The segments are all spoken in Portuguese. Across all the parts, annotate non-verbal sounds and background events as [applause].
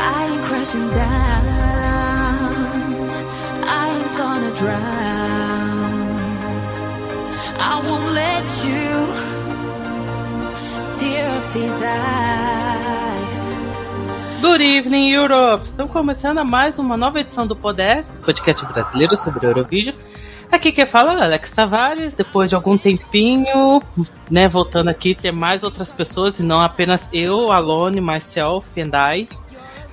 I ain't crashing down. I ain't gonna drown. I won't let you tear up these eyes. Good evening, Europe! Estamos começando mais uma nova edição do Podesk, podcast brasileiro sobre Eurovision. Aqui quem fala é Alex Tavares, depois de algum tempinho, né, voltando aqui, ter mais outras pessoas e não apenas eu, Alone, myself and I,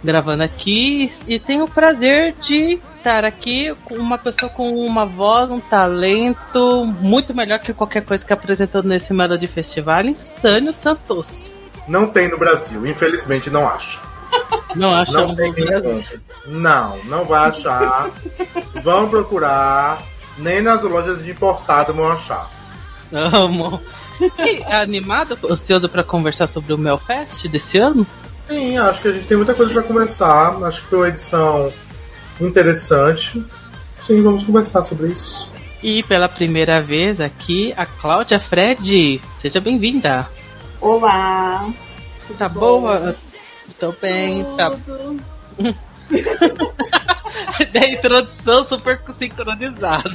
gravando aqui. E tenho o prazer de estar aqui com uma pessoa com uma voz, um talento muito melhor que qualquer coisa que apresentou nesse Melody Festival, Sânio Santos. Não tem no Brasil, infelizmente não acha. [laughs] Não Não achamos tem. Não, não vai achar. Vão procurar. Nem nas lojas de importado vão achar. Amo. [laughs] E, animado, ansioso para conversar sobre o Melfest desse ano? Sim, acho que a gente tem muita coisa para conversar. Acho que foi uma edição interessante. Sim, vamos conversar sobre isso. E pela primeira vez aqui, a Cláudia Fred. Seja bem-vinda. Olá! Tá boa? Tô bem, tá. Tudo. [laughs] Da introdução super sincronizada.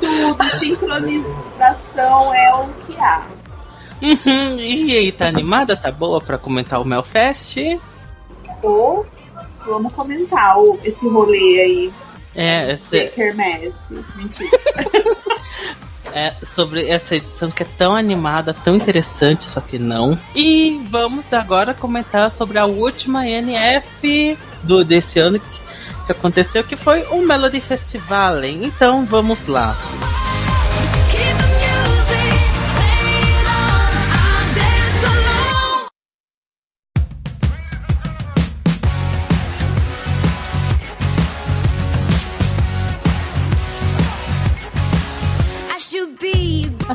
Tudo, sincronização é o que há. Uhum. E aí, tá animada? Tá boa pra comentar o Melfest? Ou vamos comentar o- esse rolê aí. É, Esse esse, quermesse. Mentira. [laughs] é, sobre essa edição que é tão animada, tão interessante, só que não. E vamos agora comentar sobre a última NF do, desse ano que, que aconteceu, que foi o Melody Festival. hein? Então vamos lá. Keep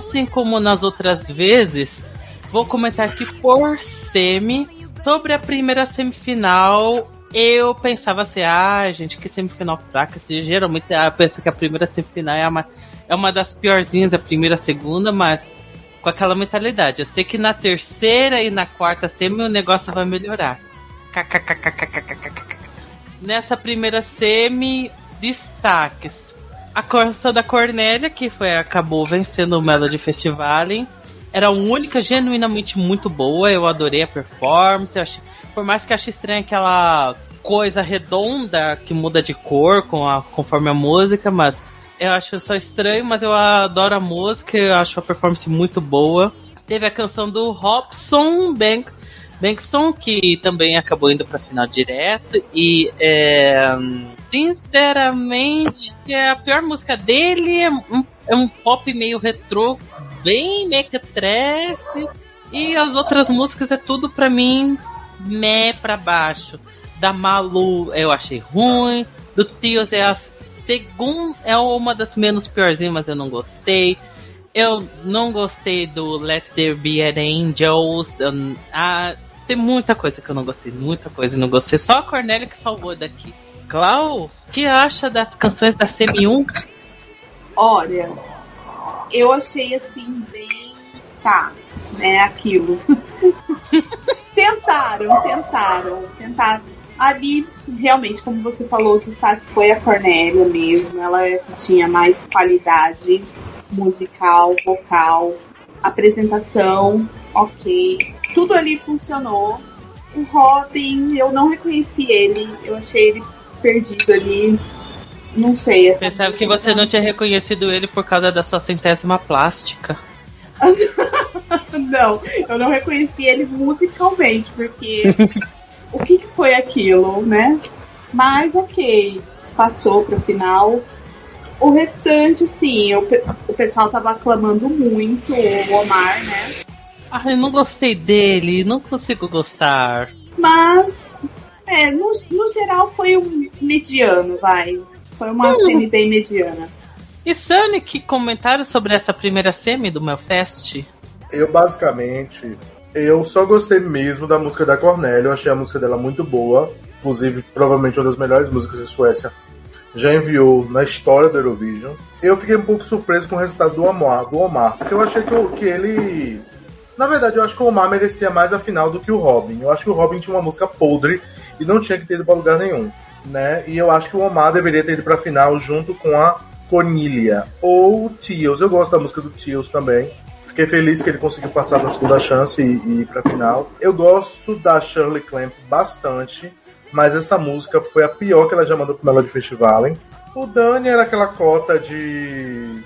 assim como nas outras vezes, vou comentar aqui por semi sobre a primeira semifinal. Eu pensava assim, ah, gente, que semifinal fraca. Assim, geralmente ah, eu penso que a primeira semifinal é uma, é uma das piorzinhas, a primeira, a segunda, mas com aquela mentalidade. Eu sei que na terceira e na quarta semi o negócio vai melhorar. Nessa primeira semi, destaques a canção da Cornélia, que foi, acabou vencendo o Melody Festival. Era única genuinamente muito boa. Eu adorei a performance. Achei, por mais que ache estranha aquela coisa redonda que muda de cor com a, conforme a música, mas eu acho só estranho, mas eu adoro a música, eu acho a performance muito boa. Teve a canção do Robson Bank, Bankson, que também acabou indo pra final direto. E, é, sinceramente, é a pior música dele é um, é um pop meio retrô, bem mequetrefe. E as outras músicas é tudo pra mim, meh pra baixo. Da Malu eu achei ruim. Do Tios é a segunda, é uma das menos piorzinhas, mas eu não gostei. Eu não gostei do Let There Be an Angels. eu- ah, tem muita coisa que eu não gostei, muita coisa que não gostei. Só a Cornélia que salvou daqui. Clau, o que acha das canções da Semi 1? Olha, eu achei assim, bem. Tá, né? Aquilo. [laughs] tentaram, tentaram, tentaram. Ali, realmente, como você falou, o destaque foi a Cornélia mesmo. Ela é tinha mais qualidade musical, vocal, apresentação, ok. Tudo ali funcionou. O Robin, eu não reconheci ele. Eu achei ele perdido ali. Não sei. Essa Pensava que você não tinha reconhecido ele por causa da sua centésima plástica. [laughs] Não, eu não reconheci ele musicalmente, porque [laughs] o que, que foi aquilo, né? Mas ok, passou pro final. O restante, sim, o, pe- o pessoal tava aclamando muito o Omar, né? Ah, eu não gostei dele, não consigo gostar. Mas, é, no, no geral foi um mediano, vai. Foi uma semi bem mediana. E Sunny, que comentário sobre essa primeira semi do Melfest? Eu, basicamente, eu só gostei mesmo da música da Cornélia. Eu achei a música dela muito boa. Inclusive, provavelmente uma das melhores músicas que a Suécia já enviou na história do Eurovision. Eu fiquei um pouco surpreso com o resultado do Omar, do Omar porque eu achei que, o- que ele Na verdade, eu acho que o Omar merecia mais a final do que o Robin. Eu acho que o Robin tinha uma música podre e não tinha que ter ido pra lugar nenhum. Né? E eu acho que o Omar deveria ter ido pra final junto com a Cornelia. Ou o Teals. Eu gosto da música do Teals também. Fiquei feliz que ele conseguiu passar na segunda chance e, e ir pra final. Eu gosto da Shirley Clamp bastante, mas essa música foi a pior que ela já mandou pro Melody Festival. Hein? O Dani era aquela cota de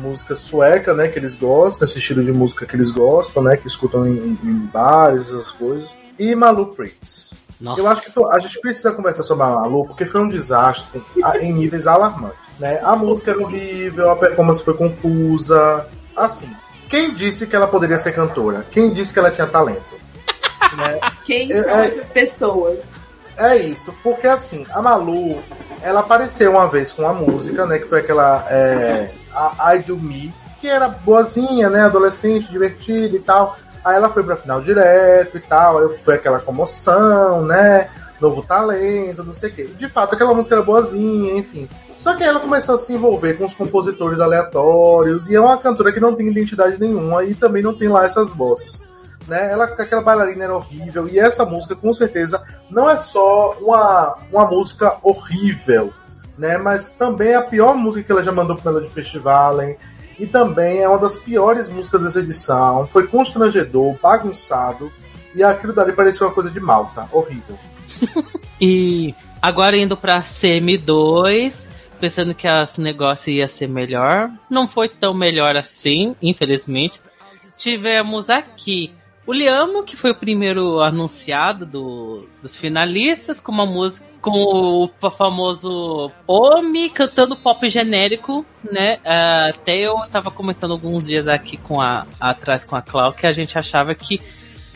música sueca, né, que eles gostam, esse estilo de música que eles gostam, né, que escutam em, em bares, essas coisas. E Malu Prince. Nossa. Eu acho que a gente precisa conversar sobre a Malu, porque foi um desastre a- em níveis alarmantes. Né? A música era horrível, a performance foi confusa. Assim, quem disse que ela poderia ser cantora? Quem disse que ela tinha talento? [laughs] né? Quem É, são é- essas pessoas? É isso, porque assim, a Malu, ela apareceu uma vez com a música, né? Que foi aquela é, a I Do Me, que era boazinha, né? Adolescente, divertida e tal. Aí ela foi pra final direto e tal, aí foi aquela comoção, né? Novo talento, não sei o quê. De fato, aquela música era boazinha, enfim. Só que aí ela começou a se envolver com os compositores aleatórios, e é uma cantora que não tem identidade nenhuma e também não tem lá essas vozes. Né? Ela, aquela bailarina era horrível, e essa música, com certeza, não é só uma, uma música horrível, né? Mas também é a pior música que ela já mandou pro Melody Festival, hein? E também é uma das piores músicas dessa edição. Foi constrangedor, bagunçado, e aquilo dali parecia uma coisa de malta. Horrível. [laughs] E agora indo pra CM2, pensando que esse negócio ia ser melhor. Não foi tão melhor assim, infelizmente. Tivemos aqui o Liamo, que foi o primeiro anunciado do- dos finalistas, com uma música com o famoso Omi cantando pop genérico, né? Ah, Até eu tava comentando alguns dias aqui com a atrás com a Clau que a gente achava que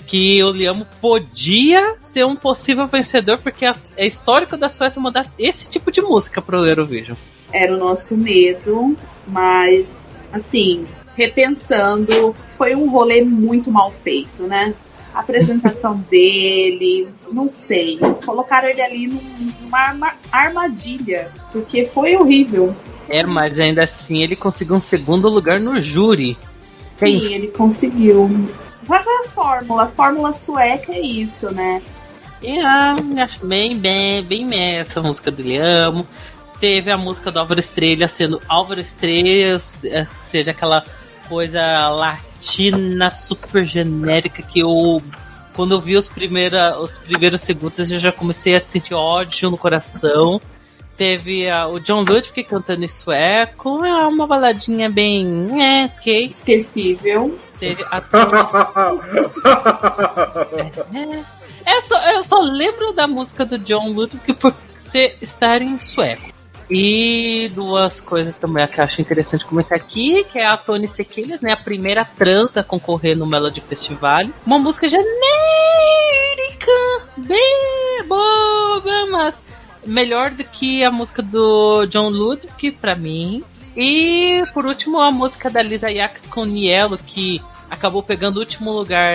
que o Liamo podia ser um possível vencedor, porque é histórico da Suécia mandar esse tipo de música pro Eurovision. Era o nosso medo, mas assim, repensando, foi um rolê muito mal feito, né? A apresentação [laughs] dele, não sei. Colocaram ele ali num- numa arma- armadilha, porque foi horrível. É, mas ainda assim ele conseguiu um segundo lugar no júri. Sim, isso. ele conseguiu. Vai a fórmula, a fórmula sueca é isso, né? E ah, acho bem, bem, bem essa música do Liamo. Teve a música do Álvaro Estrela sendo Álvaro Estrela, eh, seja aquela coisa latina super genérica que eu. Quando eu vi os, primeira, os primeiros segundos, eu já comecei a sentir ódio no coração. Teve ah, o John Ludwig cantando em sueco, é uma baladinha bem. É, ok. Esquecível. Teve a [laughs] É, só, eu só lembro da música do John Ludwig por ser, estar em sueco. E duas coisas também que eu acho interessante comentar aqui, que é a Tony Sequilhas, né? A primeira trans a concorrer no Melody Festival. Uma música genérica, bem boba, mas melhor do que a música do John Ludwig, pra mim. E, por último, a música da Lisa Yax com Nielo, que acabou pegando o último lugar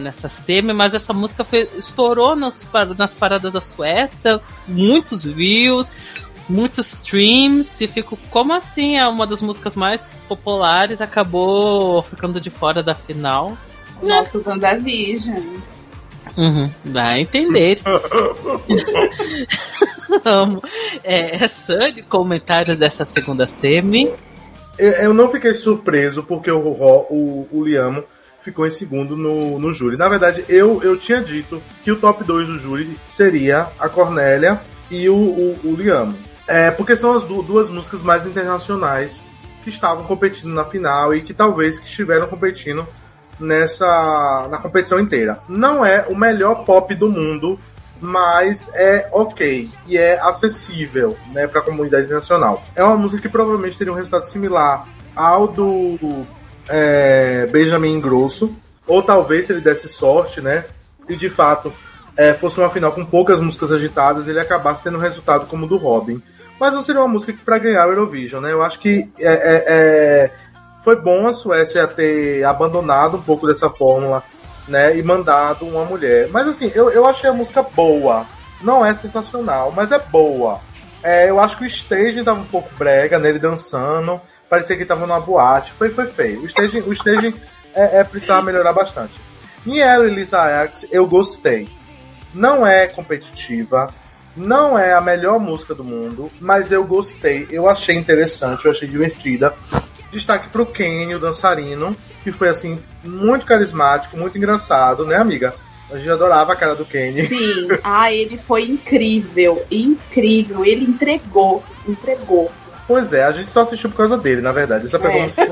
nessa semi, mas essa música foi- estourou nas, nas paradas da Suécia, muitos views, muitos streams, e fico, como assim? É uma das músicas mais populares, acabou ficando de fora da final. O nosso WandaVision. Uhum, vai entender. [laughs] Amo. É, Sunny, comentários dessa segunda semi. Eu eu não fiquei surpreso porque o, Ro- o, o Liamo ficou em segundo no, no júri. Na verdade, eu, eu tinha dito que o top 2 do júri seria a Cornélia e o, o, o Liamo. É, porque são as du- duas músicas mais internacionais que estavam competindo na final e que talvez que estiveram competindo nessa na competição inteira. Não é o melhor pop do mundo, mas é ok e é acessível, né, para a comunidade internacional. É uma música que provavelmente teria um resultado similar ao do é, Benjamin Grosso, ou talvez se ele desse sorte, né, e de fato é, fosse uma final com poucas músicas agitadas, ele acabasse tendo um resultado como o do Robin. Mas não seria uma música que para ganhar o Eurovision, né? Eu acho que é, é, é, foi bom a Suécia ter abandonado um pouco dessa fórmula, né? E mandado uma mulher. Mas assim, eu, eu achei a música boa. Não é sensacional, mas é boa. É, eu acho que o staging tava um pouco brega, né? Ele dançando. Parecia que tava numa boate. Foi, foi feio. O staging, o staging é, é precisava melhorar bastante. Niela e Lisa Ajax, eu gostei. Não é competitiva, não é a melhor música do mundo, mas eu gostei, eu achei interessante, eu achei divertida. Destaque pro Kenny, o dançarino, que foi assim, muito carismático, muito engraçado, né, amiga? A gente adorava a cara do Kenny. Sim, ah, ele foi incrível, incrível. Ele entregou, entregou. Pois é, a gente só assistiu por causa dele, na verdade. Essa pergunta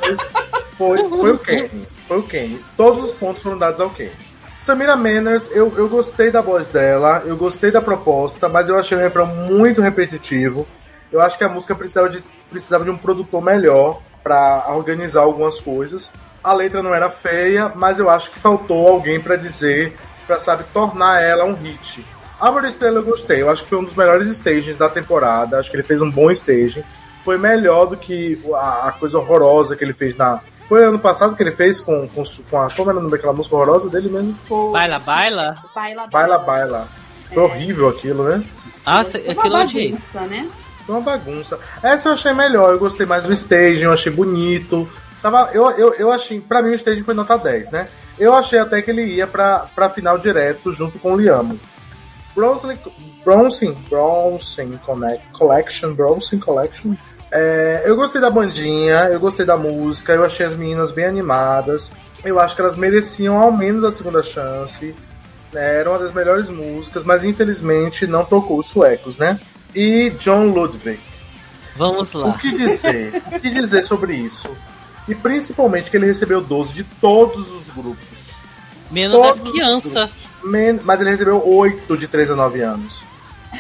foi, foi, foi o Kenny. Foi o Kenny. Todos os pontos foram dados ao Kenny. Samira Manners, eu, eu gostei da voz dela, eu gostei da proposta, mas eu achei o refrão muito repetitivo. Eu acho que a música precisava de, precisava de um produtor melhor para organizar algumas coisas. A letra não era feia, mas eu acho que faltou alguém para dizer, para sabe, tornar ela um hit. Da Estrela eu gostei, eu acho que foi um dos melhores stages da temporada, acho que ele fez um bom stage. Foi melhor do que a, a coisa horrorosa que ele fez na. Foi ano passado que ele fez com, com, com a. Como era o nome daquela música horrorosa dele mesmo? Foi. Baila, baila? Baila, Baila Baila. Foi horrível aquilo, né? Nossa, Foi uma bagunça, né? Foi uma bagunça. Essa eu achei melhor, eu gostei mais do staging, eu achei bonito. Tava, eu, eu, eu achei, pra mim o staging foi nota 10, né? Eu achei até que ele ia pra, pra final direto junto com o Liamo. Bronson, Bronson, Bronson Connect, Collection, Bronson Collection. É, eu gostei da bandinha, eu gostei da música, eu achei as meninas bem animadas. Eu acho que elas mereciam ao menos a segunda chance. né? Era uma das melhores músicas, mas infelizmente não tocou os suecos, né? E John Ludwig. Vamos O lá. que dizer? o que dizer sobre isso? E principalmente que ele recebeu 12 de todos os grupos. Menos Todos crianças. grupos. Men- Mas ele recebeu 8 de 3 a 9 anos.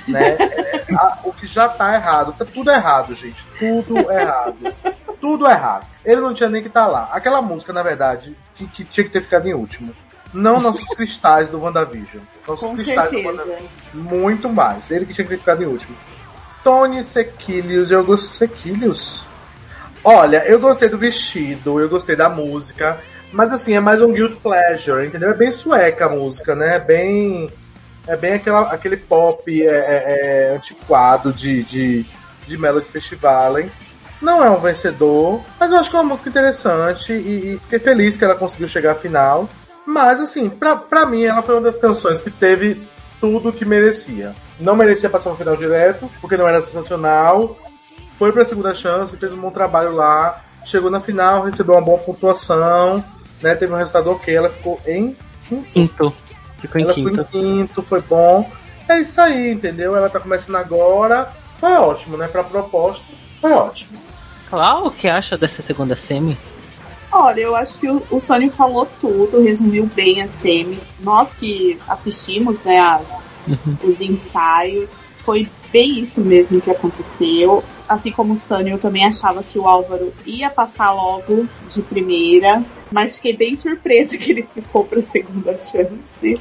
Né? É, o que já tá errado. Tá tudo errado, gente. Tudo errado. Tudo errado. Ele não tinha nem que estar lá. Aquela música, na verdade, que, que tinha que ter ficado em último. Não nossos [laughs] cristais do WandaVision. Nossos Com cristais do certeza. WandaVision. Muito mais. Ele que tinha que ter ficado em último. Tony Sequilius, eu gostei. Sequilius? Olha, eu gostei do vestido, eu gostei da música, mas assim, é mais um guilt pleasure, entendeu? É bem sueca a música, né? É bem. É bem aquela, aquele pop é, é, é, antiquado de, de, de Melody Festival, hein? Não é um vencedor, mas eu acho que é uma música interessante e, e fiquei feliz que ela conseguiu chegar à final. Mas assim, pra, pra mim ela foi uma das canções que teve tudo que merecia. Não merecia passar no final direto, porque não era sensacional. Foi pra segunda chance, fez um bom trabalho lá. Chegou na final, recebeu uma boa pontuação, né? Teve um resultado ok, ela ficou em quinto. Quinto. Ficou em Ela quinto. foi em quinto, foi bom. É isso aí, entendeu? Ela tá começando agora. Foi ótimo, né? Pra proposta, foi ótimo. Clau, o que acha dessa segunda semi? Olha, eu acho que o, o falou tudo, resumiu bem a semi. Nós que assistimos, né, as, os ensaios, foi bem isso mesmo que aconteceu. Assim como o Sônia, eu também achava que o Álvaro ia passar logo de primeira, mas fiquei bem surpresa [laughs] que ele ficou pra segunda chance.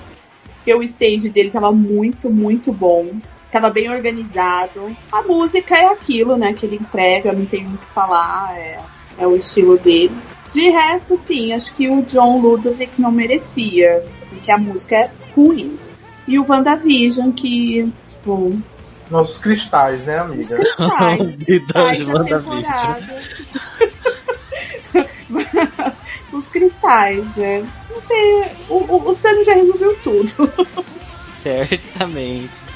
Porque o stage dele tava muito, muito bom. Tava bem organizado. A música é aquilo, né, que ele entrega, não tem muito o que falar, é, é o estilo dele. De resto, sim, acho que o John Ludovic não merecia, porque a música é ruim. E o WandaVision, que, tipo, Nossos cristais, né, os amiga? cristais, os [laughs] cristais da WandaVision. temporada. [laughs] os cristais, né? Não O, o, o Sam já resolveu tudo. [laughs] Certamente.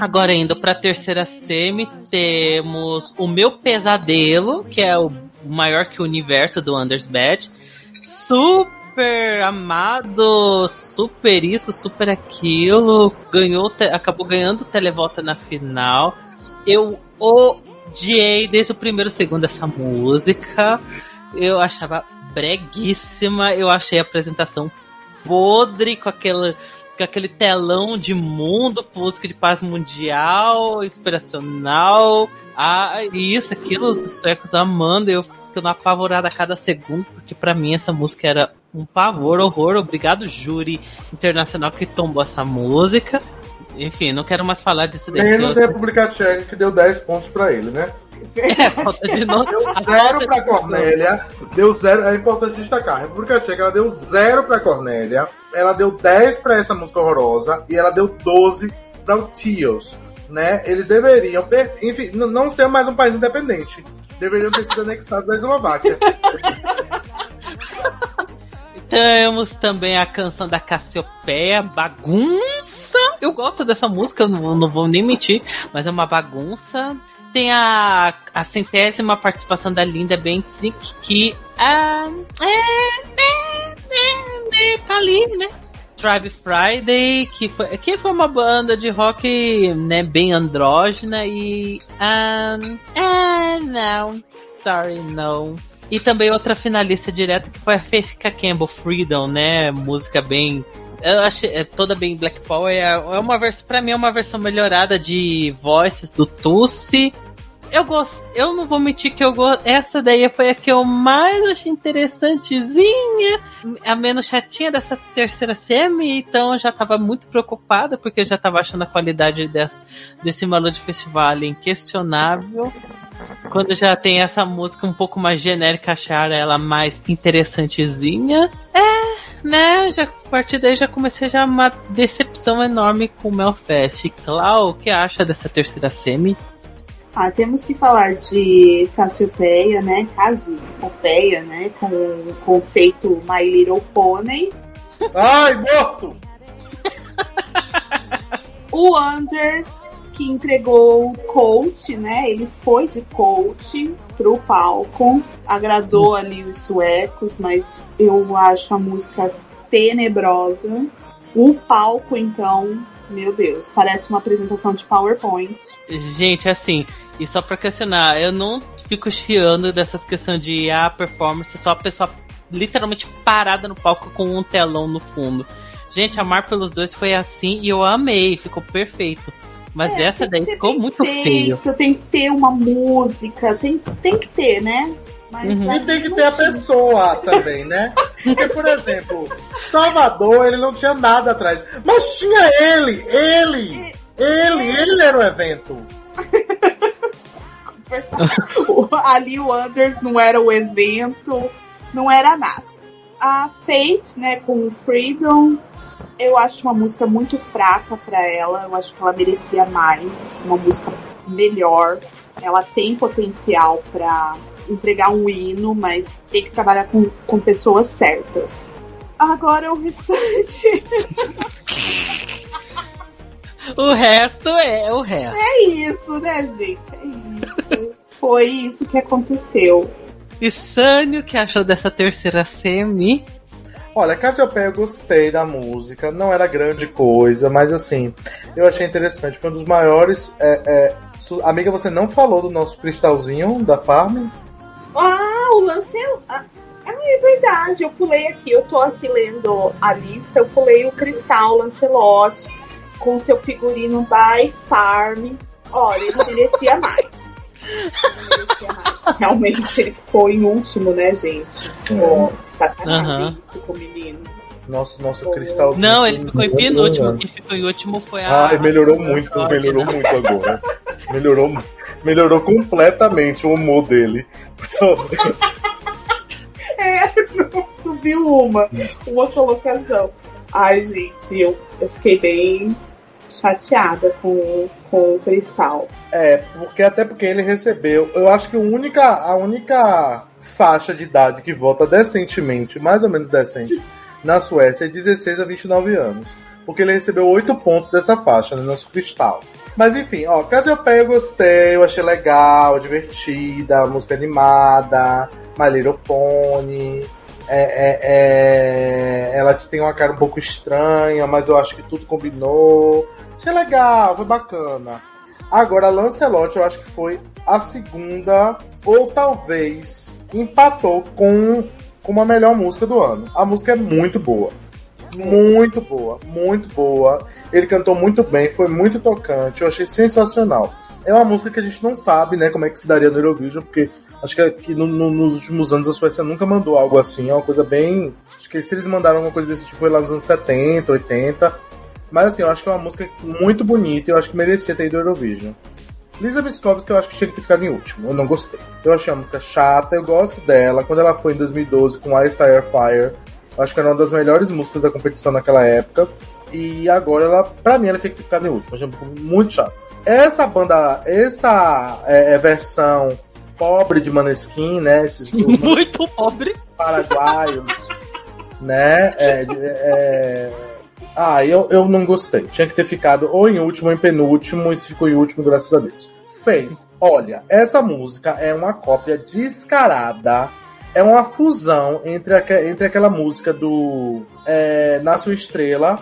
Agora indo pra terceira semi, temos o meu pesadelo, que é o maior que o universo do Anders Bad. Super amado, super isso, super aquilo. Ganhou, acabou ganhando o televolta na final. Eu odiei desde o primeiro segundo essa música. Eu achava breguíssima. Eu achei a apresentação podre com aquela com aquele telão de mundo, música de paz mundial, inspiracional. Ah, isso, aquilo, os suecos amando, eu ficando apavorada a cada segundo, porque para mim essa música era um pavor, horror. Obrigado, júri internacional que tombou essa música. Enfim, não quero mais falar disso daí. Menos a República Tcheca que deu 10 pontos para ele, né? É, falta de novo. Deu zero pra Cornélia. Deu zero. É importante destacar. A República Tcheca ela deu zero pra Cornélia. Ela deu 10 pra essa música horrorosa. E ela deu 12 pra o Tios. Né? Eles deveriam, enfim, não ser mais um país independente. Deveriam ter sido anexados à Eslováquia. [laughs] Temos também a canção da Cassiopeia, Bagunça. Eu gosto dessa música, não, não vou nem mentir, mas é uma bagunça tem a, a centésima participação da Linda Bentzik, que ah, é, é, é, tá ali, né? Drive Friday, que foi, que foi uma banda de rock né, bem andrógena e. Ah, não. Sorry, não. E também outra finalista direta que foi a Faith Campbell Freedom, né? Música bem eu achei é, toda bem Black Power. É, é uma versão, para mim é uma versão melhorada de voices do Tussi eu gosto. Eu não vou mentir que eu gosto. Essa daí foi a que eu mais achei interessantezinha. A menos chatinha dessa terceira semi. Então eu já tava muito preocupada, porque eu já tava achando a qualidade desse, desse Melody Festival inquestionável. Quando já tem essa música um pouco mais genérica, achar ela mais interessantezinha. É, né? Já, a partir daí já comecei já uma decepção enorme com o Melfest. Clau, o que acha dessa terceira semi? Ah, temos que falar de Cassiopeia, né? Cassiopeia, né? Com o conceito My Little Pony. Ai, morto! [laughs] o Anders, que entregou o coach, né? Ele foi de coach pro palco. Agradou ali os suecos, mas eu acho a música tenebrosa. O palco, então, meu Deus, parece uma apresentação de PowerPoint. Gente, assim, e só pra questionar, eu não fico chiando dessas questões de a ah, performance, só a pessoa literalmente parada no palco com um telão no fundo. Gente, amar pelos dois foi assim e eu amei, ficou perfeito. Mas é, essa daí ficou muito feio. Tem que ter uma música, tem, tem que ter, né? Uhum. E tem que ter a pessoa também, né? Porque, por exemplo, Salvador, ele não tinha nada atrás. Mas tinha ele! Ele! Ele! Ele era o evento! [laughs] Ali o Anders não era o evento, não era nada. A Fate, né, com o Freedom, eu acho uma música muito fraca para ela. Eu acho que ela merecia mais, uma música melhor. Ela tem potencial para entregar um hino, mas tem que trabalhar com, com pessoas certas. Agora o restante. [laughs] o resto é o resto. É isso, né, gente? É isso. Foi isso que aconteceu. E Sânio, o que achou dessa terceira semi? Olha, Cassiopeia eu gostei da música, não era grande coisa, mas assim, eu achei interessante. Foi um dos maiores. É, é... Amiga, você não falou do nosso cristalzinho da Farm? Ah, o Lancelot. Ah, é verdade, eu pulei aqui, eu tô aqui lendo a lista, eu pulei o Cristal Lancelot com seu figurino by Farm. Olha, ele merecia mais. Ele merecia mais. [laughs] Realmente ele ficou em último, né, gente? É. sacanagem uhum. isso com o menino. Nosso, nosso cristalzinho. Não, ele ficou em penúltimo. Quem ficou em último foi a. Ai, melhorou muito, melhorou muito agora. melhorou melhorou completamente o humor dele. [laughs] é, subiu uma, uma colocação. Ai, gente, eu, eu fiquei bem chateada com, com o Cristal. É, porque até porque ele recebeu. Eu acho que a única, a única faixa de idade que vota decentemente, mais ou menos decente, na Suécia é 16 a 29 anos. Porque ele recebeu 8 pontos dessa faixa, no né, nosso cristal. Mas enfim, ó, Cassiopeia eu gostei, eu achei legal, divertida, música animada, My Little Pony. É, é, é, ela tem uma cara um pouco estranha, mas eu acho que tudo combinou. Achei legal, foi bacana. Agora, Lancelot, eu acho que foi a segunda, ou talvez empatou com, com a melhor música do ano. A música é muito boa. Muito boa, muito boa. Ele cantou muito bem, foi muito tocante, eu achei sensacional. É uma música que a gente não sabe, né, como é que se daria no Eurovision, porque acho que, que no, no, nos últimos anos a Suécia nunca mandou algo assim, é uma coisa bem. Acho que se eles mandaram alguma coisa desse tipo foi lá nos anos 70, 80. Mas assim, eu acho que é uma música muito bonita e eu acho que merecia ter ido ao Eurovision. Lisa Miskovsky eu acho que tinha que ter ficado em último. Eu não gostei. Eu achei a música chata, eu gosto dela. Quando ela foi em 2012 com Ice Fire Fire, eu acho que era uma das melhores músicas da competição naquela época. E agora ela, pra mim, ela tinha que ter ficado em último. Achei muito chato. Essa banda, essa é, é versão pobre de Maneskin, né? Esses [laughs] muito pobre. Paraguaios, né? É, é, ah, eu, eu não gostei. Tinha que ter ficado ou em último ou em penúltimo, e se ficou em último, graças a Deus. Feio. Olha, essa música é uma cópia descarada. É uma fusão entre, a, entre aquela música do é, Nasce uma Estrela,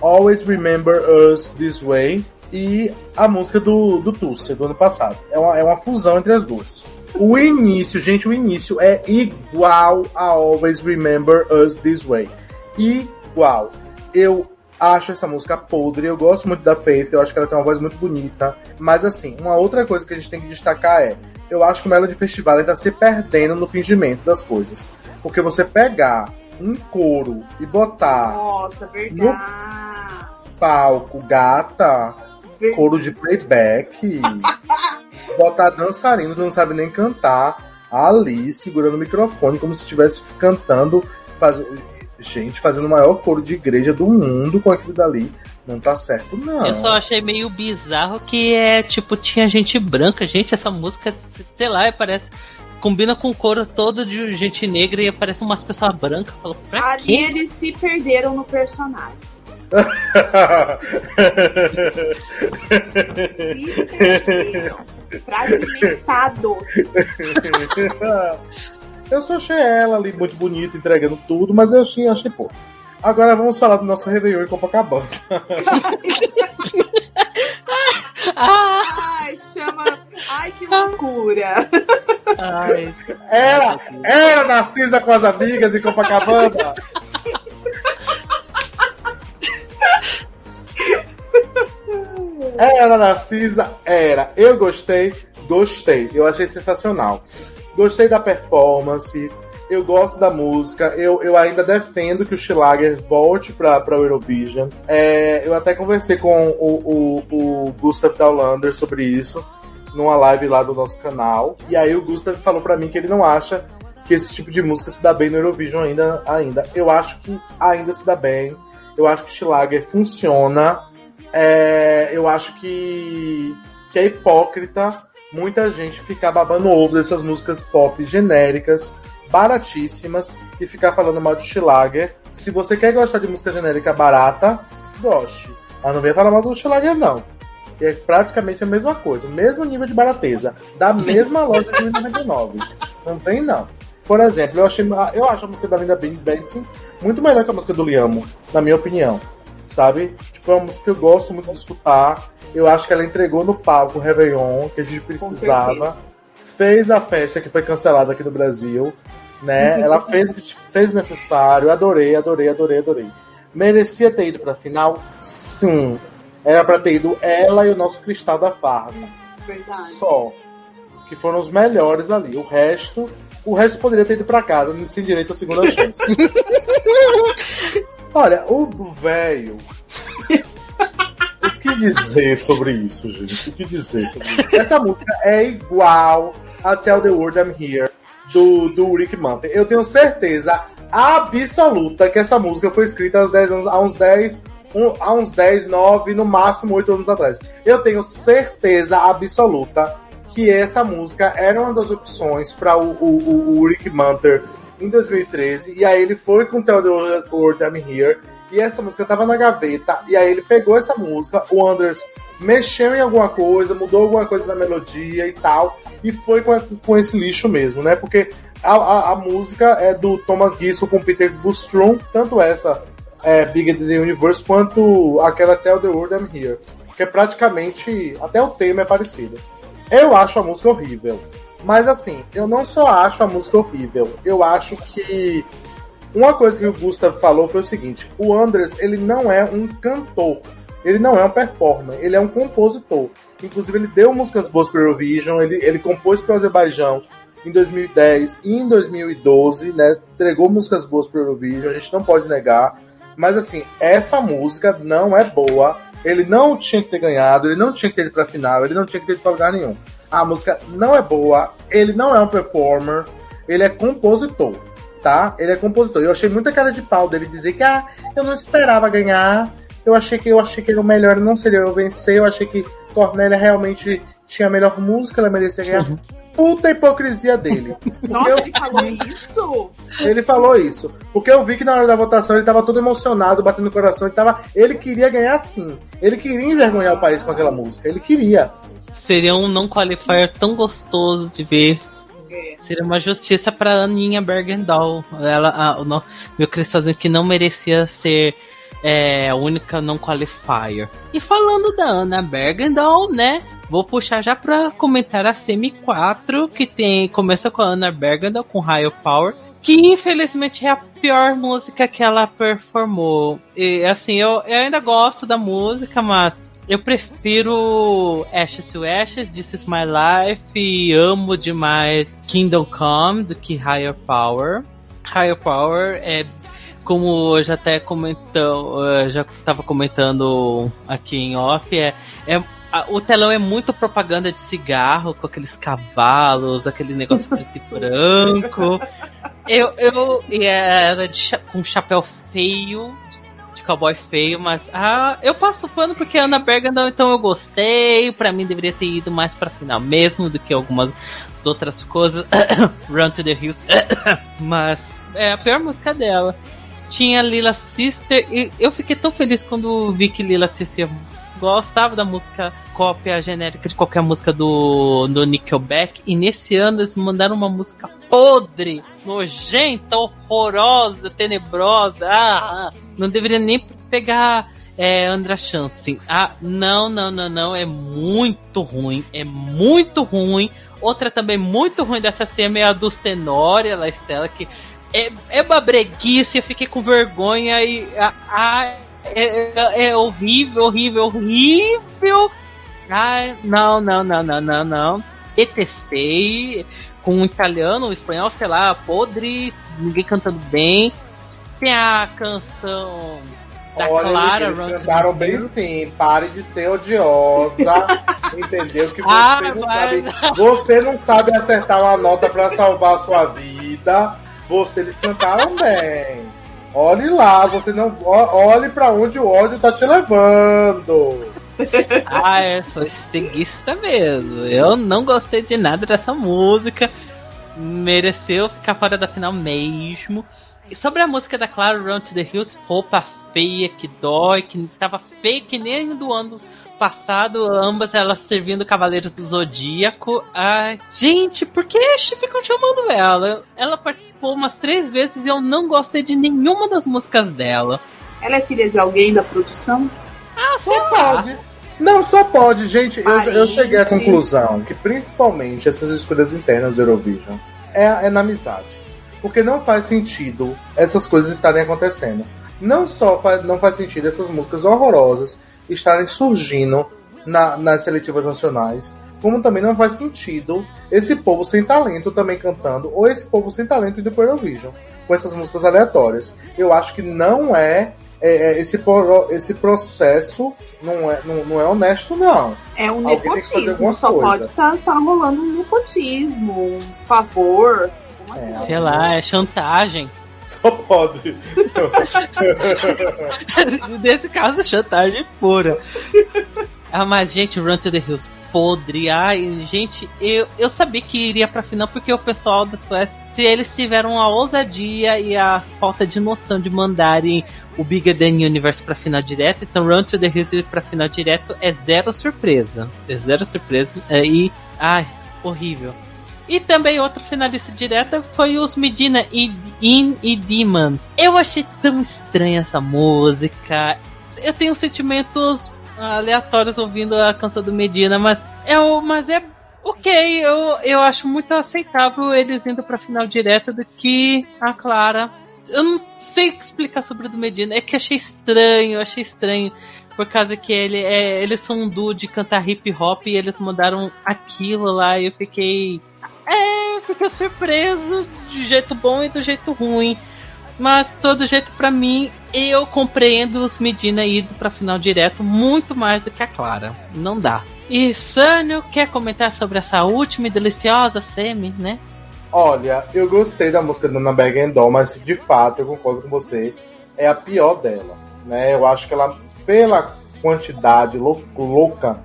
Always Remember Us This Way, e a música do, do Tusser, do ano passado. É uma, é uma fusão entre as duas. O início, gente, o início é igual a Always Remember Us This Way. Igual. Eu acho essa música podre, eu gosto muito da Faith, eu acho que ela tem uma voz muito bonita. Mas assim, uma outra coisa que a gente tem que destacar é: eu acho que o Melody Festival está se perdendo no fingimento das coisas. Porque você pegar um couro e botar Nossa, no palco gata, couro de playback, [laughs] botar dançarino que não sabe nem cantar ali segurando o microfone como se estivesse cantando, fazendo gente fazendo o maior coro de igreja do mundo com aquilo dali. Não tá certo, não. Eu só achei meio bizarro que é, tipo, tinha gente branca. Gente, essa música, sei lá, parece. Combina com o coro todo de gente negra e aparece umas pessoas brancas. Falou, pra Ali quê? eles se perderam no personagem. [laughs] se perderam. Fragmentados. [laughs] Eu só achei ela ali muito bonita, entregando tudo, mas eu achei, achei pô. Agora vamos falar do nosso Réveillon em Copacabana. Ai, chama. Ai, que loucura. Ai, Era, era Narcisa com as amigas em Copacabana. Era Narcisa, era. Eu gostei, gostei. Eu achei sensacional. Gostei da performance, eu gosto da música, eu, eu ainda defendo que o Schlager volte para o Eurovision. É, eu até conversei com o, o, o Gustav Daulander sobre isso, numa live lá do nosso canal. E aí o Gustav falou para mim que ele não acha que esse tipo de música se dá bem no Eurovision ainda. ainda. Eu acho que ainda se dá bem. Eu acho que Schlager funciona. É, eu acho que, que é hipócrita muita gente ficar babando ovo dessas músicas pop genéricas, baratíssimas, e ficar falando mal de Schlager. Se você quer gostar de música genérica barata, goste. Mas não venha falar mal do Schlager, não. É praticamente a mesma coisa, o mesmo nível de barateza, da mesma loja de 1999. Não tem, não. Por exemplo, eu, achei, eu acho a música da Linda Benson muito melhor que a música do Liamo, na minha opinião. Sabe? Tipo, é uma música que eu gosto muito de escutar. Eu acho que ela entregou no palco o Réveillon, que a gente precisava. Fez a festa que foi cancelada aqui no Brasil. Né? Ela [laughs] fez o que fez necessário. Adorei, adorei, adorei, adorei. Merecia ter ido pra final? Sim. Era pra ter ido ela e o nosso Cristal da Farma. Verdade. Só. Que foram os melhores ali. O resto. O resto poderia ter ido pra casa, sem direito à segunda [laughs] chance. Olha, o velho. o que dizer sobre isso, gente? O que dizer sobre isso? Essa música é igual a Tell the World I'm Here do, do Rick Martin. Eu tenho certeza absoluta que essa música foi escrita há uns 10 anos, há uns 10, um, há uns 10, 9, no máximo 8 anos atrás. Eu tenho certeza absoluta que essa música era uma das opções para o, o, o, Rick Manter em 2013, e aí ele foi com Tell the World I'm Here, e essa música tava na gaveta, e aí ele pegou essa música, o Anders mexeu em alguma coisa, mudou alguma coisa na melodia e tal, e foi com, com esse lixo mesmo, né? Porque a, a, a música é do Thomas Gissel com Peter Bustrom, tanto essa é, Than the Universe, quanto aquela Tell the World I'm Here, que é praticamente, até o tema é parecido. Eu acho a música horrível. Mas assim, eu não só acho a música horrível, eu acho que Uma coisa que o Gustav falou foi o seguinte: o Andres ele não é um cantor, ele não é um performer, ele é um compositor. Inclusive, ele deu músicas boas para Eurovision, ele, ele compôs para o Azerbaijão em 2010 e em 2012, né? Entregou músicas boas para Eurovision, a gente não pode negar. Mas assim, essa música não é boa. Ele não tinha que ter ganhado, ele não tinha que ter ido pra final, ele não tinha que ter ido pra lugar nenhum. A música não é boa, ele não é um performer, ele é compositor, tá? Ele é compositor. Eu achei muita cara de pau dele dizer que ah, eu não esperava ganhar. Eu achei que eu achei que ele o melhor não seria eu vencer, eu achei que Cornélia realmente tinha a melhor música, ela merecia ganhar. Uhum puta hipocrisia dele. [laughs] Nossa, eu... ele falou isso? Ele falou isso. Porque eu vi que na hora da votação ele tava todo emocionado, batendo no coração. Ele, tava... ele queria ganhar sim. Ele queria envergonhar o país com aquela música. Ele queria. Seria um não qualifier tão gostoso de ver. É. Seria uma justiça pra Aninha Bergendahl. Ela, a, o, meu cristãozinho que não merecia ser é, a única não qualifier. E falando da Ana Bergendahl, né? Vou puxar já pra comentar a Semi 4, que tem começa com a Anna Berganda com Higher Power, que infelizmente é a pior música que ela performou. E assim, eu, eu ainda gosto da música, mas eu prefiro Ashes to Ashes, This Is My Life e amo demais Kingdom Come do que Higher Power. Higher Power é como eu já até comentou, já estava comentando aqui em off, é, é o telão é muito propaganda de cigarro, com aqueles cavalos, aquele negócio [laughs] preto e branco. Eu, eu e era de, com chapéu feio, cowboy feio, mas ah, eu passo pano porque a Ana Bergandão, então eu gostei. Pra mim deveria ter ido mais pra final mesmo do que algumas outras coisas. [coughs] Run to the Hills. [coughs] mas é a pior música dela. Tinha Lila Sister e eu fiquei tão feliz quando vi que Lila Sister gostava da música cópia genérica de qualquer música do, do Nickelback. E nesse ano eles mandaram uma música podre, nojenta, horrorosa, tenebrosa. Ah, não deveria nem pegar é, Andra Chance. Ah, não, não, não, não. É muito ruim. É muito ruim. Outra também muito ruim dessa cena é a dos Tenória, a Estela, que é, é uma breguice. Eu fiquei com vergonha e. Ah, é, é, é horrível, horrível, horrível. Ai, não, não, não, não, não, não. Detestei. Com o italiano, o espanhol, sei lá, podre, ninguém cantando bem. Tem a canção da Olha, Clara eles cantaram bem sim. Pare de ser odiosa. [laughs] entendeu? Que você ah, não mas... sabe. Você não sabe acertar uma nota para salvar a sua vida. Você eles cantaram bem. Olhe lá, você não. Olhe para onde o ódio tá te levando. [laughs] ah, eu sou estiguista mesmo. Eu não gostei de nada dessa música. Mereceu ficar fora da final mesmo. E sobre a música da Clara Run to the Hills, roupa feia, que dói, que tava feia que nem do ano passado, ambas elas servindo Cavaleiros do Zodíaco. Ai, gente, por que ficam chamando ela? Ela participou umas três vezes e eu não gostei de nenhuma das músicas dela. Ela é filha de alguém da produção? Ah, lá. Pode. Não, só pode, gente. Eu, eu, cheguei à conclusão que principalmente essas escolhas internas do Eurovision é, é na amizade. Porque não faz sentido essas coisas estarem acontecendo. Não só faz, não faz sentido essas músicas horrorosas estarem surgindo na, nas seletivas nacionais, como também não faz sentido esse povo sem talento também cantando, ou esse povo sem talento indo para Eurovision, com essas músicas aleatórias. Eu acho que não é, é, é esse, esse processo não é, não, não é honesto, não. É um nepotismo, só coisa. pode estar tá, tá rolando um nepotismo, um favor. É, Sei lá, é chantagem. Só pode. [laughs] Nesse caso, chantagem pura. [laughs] Ah, mas, gente, Run to the Hills podre. Ai, gente, eu, eu sabia que iria pra final porque o pessoal da Suécia, se eles tiveram a ousadia e a falta de noção de mandarem o Bigger Than Universe pra final direto, então Run to the Hills pra final direto é zero surpresa. É zero surpresa. É, e, ai, horrível. E também outra finalista direta foi os Medina In e Demon. Eu achei tão estranha essa música. Eu tenho sentimentos aleatórios ouvindo a canção do Medina, mas é, mas é ok. Eu, eu acho muito aceitável eles indo pra final direta do que a Clara eu não sei explicar sobre o do Medina. É que achei estranho, achei estranho. Por causa que ele é, eles são um duo de cantar hip hop e eles mudaram aquilo lá e eu fiquei. É, fiquei surpreso de jeito bom e do jeito ruim. Mas todo jeito para mim, eu compreendo os Medina indo pra final direto muito mais do que a Clara. Não dá. E Sânio quer comentar sobre essa última e deliciosa semi, né? Olha, eu gostei da música da Ana Bergendon, mas de fato eu concordo com você, é a pior dela. Né? Eu acho que ela, pela quantidade lou louca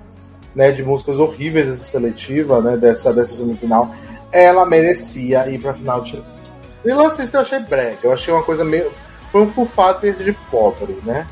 né, de músicas horríveis dessa seletiva, né, dessa, dessa semifinal, ela merecia ir pra final de. E Lancista eu achei brega, eu achei uma coisa meio. Foi um Full Fighters de pobre, né?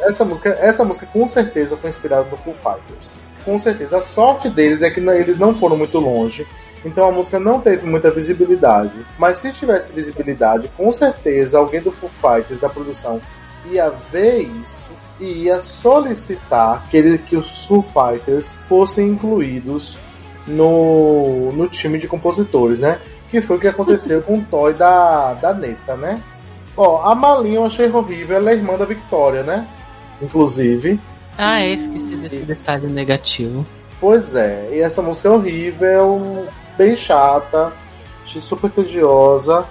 essa, música, essa música com certeza foi inspirada no Full Fighters. Com certeza. A sorte deles é que eles não foram muito longe então a música não teve muita visibilidade. Mas se tivesse visibilidade, com certeza alguém do Foo Fighters da produção ia ver isso e ia solicitar que, ele, que os Foo Fighters fossem incluídos no, no time de compositores, né? Que foi o que aconteceu com o Toy da, da Neta, né? Ó, a Malinha eu achei horrível, ela é irmã da Victoria, né? Inclusive. Ah, é, esqueci desse detalhe negativo. Pois é, e essa música é horrível bem chata, super tediosa.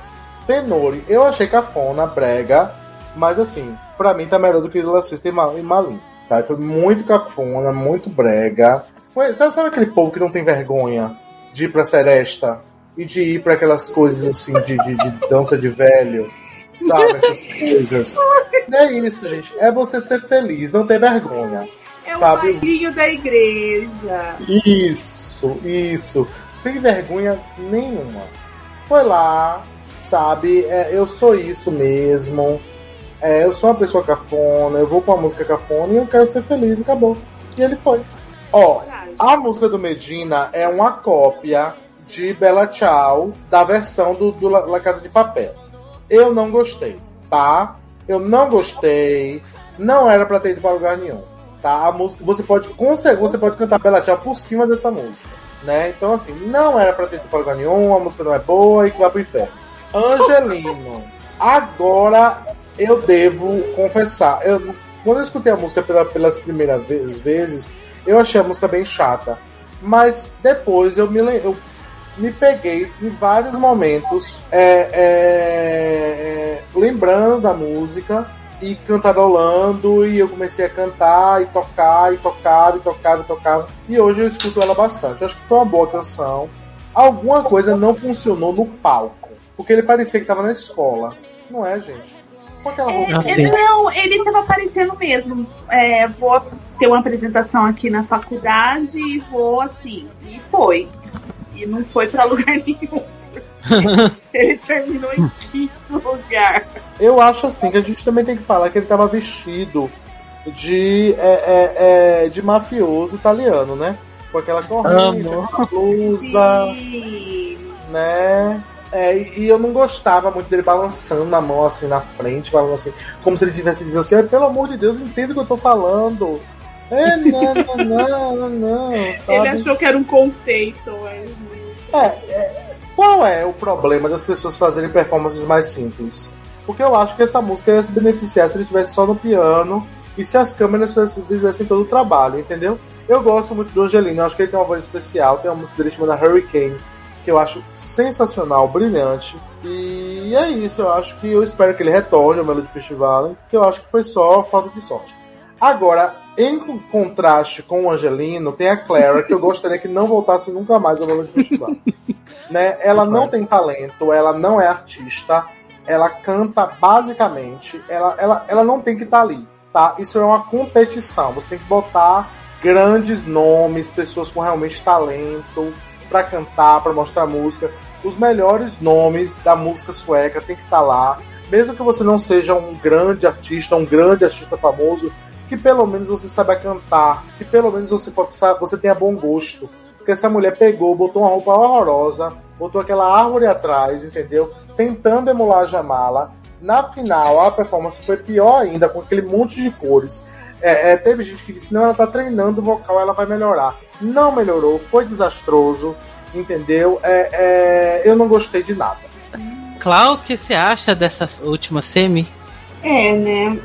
Tenori, eu achei cafona, brega, mas assim, pra mim tá melhor do que o System e Malin, sabe? Foi muito cafona, muito brega. Foi, sabe, sabe aquele povo que não tem vergonha de ir pra Seresta e de ir para aquelas coisas assim de, de, de, dança de velho? Sabe, essas coisas. Não é isso, gente. É você ser feliz, não ter vergonha. É sabe? o bailinho da igreja. Isso, isso sem vergonha nenhuma. Foi lá, sabe? É, eu sou isso mesmo. É, eu sou uma pessoa cafona, eu vou com a música cafona e eu quero ser feliz e acabou. E ele foi. Ó, a música do Medina é uma cópia de Bela Tchau da versão do, do La Casa de Papel. Eu não gostei, tá? Eu não gostei. Não era pra ter ido para lugar nenhum. Tá? A música, você pode, você pode cantar Bela Tchau por cima dessa música né? Então, assim, não era pra ter ido pra lugar nenhum, a música não é boa e que vai pro inferno. Angelino, agora eu devo confessar, eu, quando eu escutei a música pela, pelas primeiras vezes, eu achei a música bem chata. Mas depois eu me, eu me peguei em vários momentos é, é, é, lembrando da música e cantarolando e eu comecei a cantar e tocar e tocava e tocava e tocava e hoje eu escuto ela bastante. Eu acho que foi uma boa canção. Alguma coisa não funcionou no palco, porque ele parecia que estava na escola. Não é, gente? Com aquela roupa. É, não, ele estava aparecendo mesmo. É, vou ter uma apresentação aqui na faculdade e vou assim. E foi. E não foi para lugar [laughs] nenhum. ele terminou em quinto lugar. Eu acho assim que a gente também tem que falar que ele estava vestido de, é, é, é, de mafioso italiano, né? Com aquela corrente, blusa, Sim. né? É, e eu não gostava muito dele balançando a mão assim na frente, falando assim, como se ele estivesse dizendo assim, pelo amor de Deus, entenda o que eu tô falando. É, não, não, não, não, sabe? Ele achou que era um conceito, mas... É, é, qual é o problema das pessoas fazerem performances mais simples? Porque eu acho que essa música ia se beneficiar se ele tivesse só no piano e se as câmeras fizessem todo o trabalho, entendeu? Eu gosto muito do Angelino, acho que ele tem uma voz especial, tem uma música dele chamada Hurricane, que eu acho sensacional, brilhante. E é isso, eu acho que eu espero que ele retorne ao Melody Festival, que eu acho que foi só falta de sorte. Agora, em contraste com o Angelino, tem a Clara, que eu gostaria que não voltasse nunca mais ao Melody Festival. [laughs] né? Ela não tem talento, ela não é artista, ela canta basicamente, ela, ela, ela não tem que estar tá ali, tá? Isso é uma competição, você tem que botar grandes nomes, pessoas com realmente talento para cantar, para mostrar música. Os melhores nomes da música sueca tem que estar tá lá, mesmo que você não seja um grande artista, um grande artista famoso, que pelo menos você saiba cantar, que pelo menos você, você tenha bom gosto. Porque essa mulher pegou, botou uma roupa horrorosa, botou aquela árvore atrás, entendeu? Tentando emular a Jamala. Na final, a performance foi pior ainda, com aquele monte de cores. É, é, teve gente que disse: não, ela tá treinando o vocal, ela vai melhorar. Não melhorou, foi desastroso, entendeu? É, é eu não gostei de nada. Clau, o que você acha dessa última semi? É, né?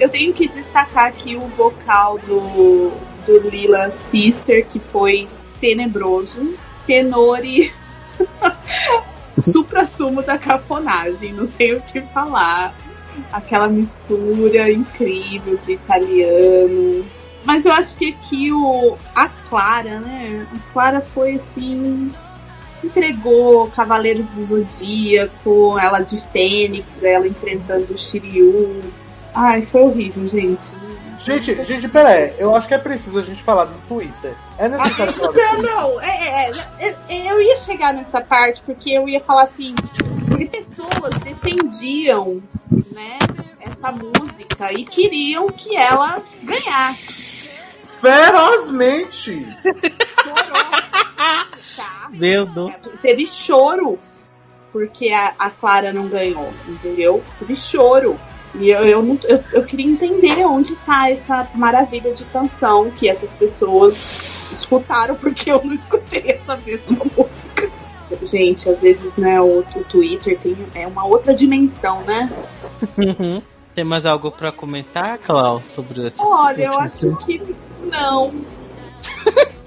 Eu tenho que destacar aqui o vocal do, do Lila Sister, que foi tenebroso. Tenori. [laughs] Supra-sumo da caponagem, não tenho o que falar. Aquela mistura incrível de italiano. Mas eu acho que aqui o, a Clara, né? A Clara foi assim. Entregou Cavaleiros do Zodíaco, ela de Fênix, ela enfrentando o Shiryu. Ai, foi horrível, gente. Gente, gente, pera aí. Eu acho que é preciso a gente falar do Twitter. É necessário falar do Não, Twitter. não, é, é, é, é, eu ia chegar nessa parte porque eu ia falar assim, porque pessoas defendiam, né, essa música e queriam que ela ganhasse. Ferozmente! Chorou. tá? [laughs] Meu Deus. Teve choro porque a, a Clara não ganhou, entendeu? Teve choro. E eu, eu, não- eu, eu queria entender onde tá essa maravilha de canção que essas pessoas escutaram, porque eu não escutei essa mesma [laughs] música. Gente, às vezes, né, o, o Twitter tem, é uma outra dimensão, né? Uhum. Tem mais algo pra comentar, Clau, sobre essa Olha, eu acho que não.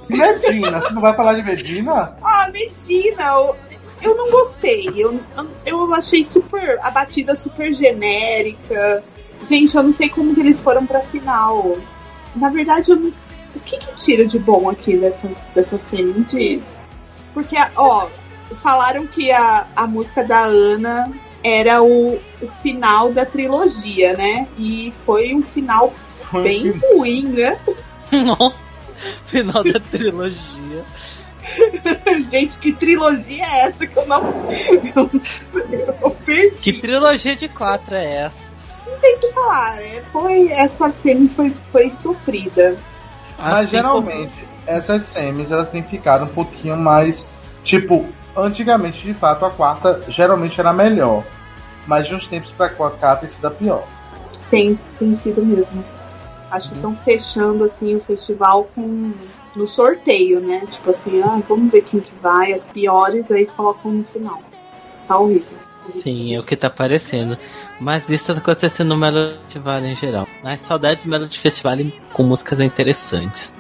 Medina, você não vai falar de Medina? Ah, Medina, eu, não gostei. Eu, eu achei super. A batida super genérica. Gente, eu não sei como que eles foram pra final. Na verdade, eu não, o que que tira de bom aqui dessa, dessa cena? Me diz. Porque, ó, falaram que a, a música da Ana era o, o final da trilogia, né? E foi um final bem ruim, né? Não. [laughs] Final da trilogia. [laughs] Gente, que trilogia é essa que eu não. Eu, [laughs] eu perdi. Que trilogia de quatro é essa? tem que falar. é, Foi, essa cena foi, foi sofrida. Mas Assim geralmente, essas semis elas têm ficado um pouquinho mais. Tipo, antigamente, de fato, a quarta geralmente era melhor. Mas de uns tempos pra cá tem sido a pior. Tem, tem sido mesmo. Acho que estão fechando assim o festival com no sorteio, né? Tipo assim, ah, vamos ver quem que vai, as piores aí colocam no final. Tá horrível. Sim, é o que tá aparecendo. Mas isso tá acontecendo no Melody Festival em geral. Mas saudades do Melody Festival com músicas interessantes.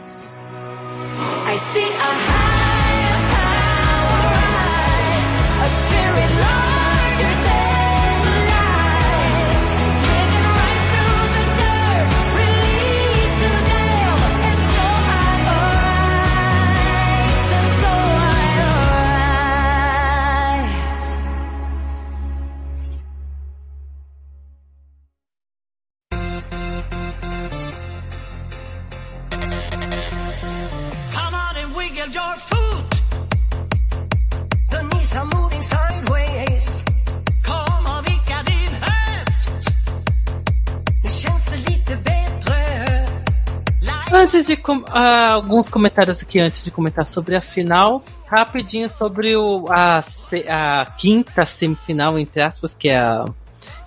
Com ah, alguns comentários aqui antes de comentar sobre a final, rapidinho sobre o, a, a quinta semifinal entre aspas que é a,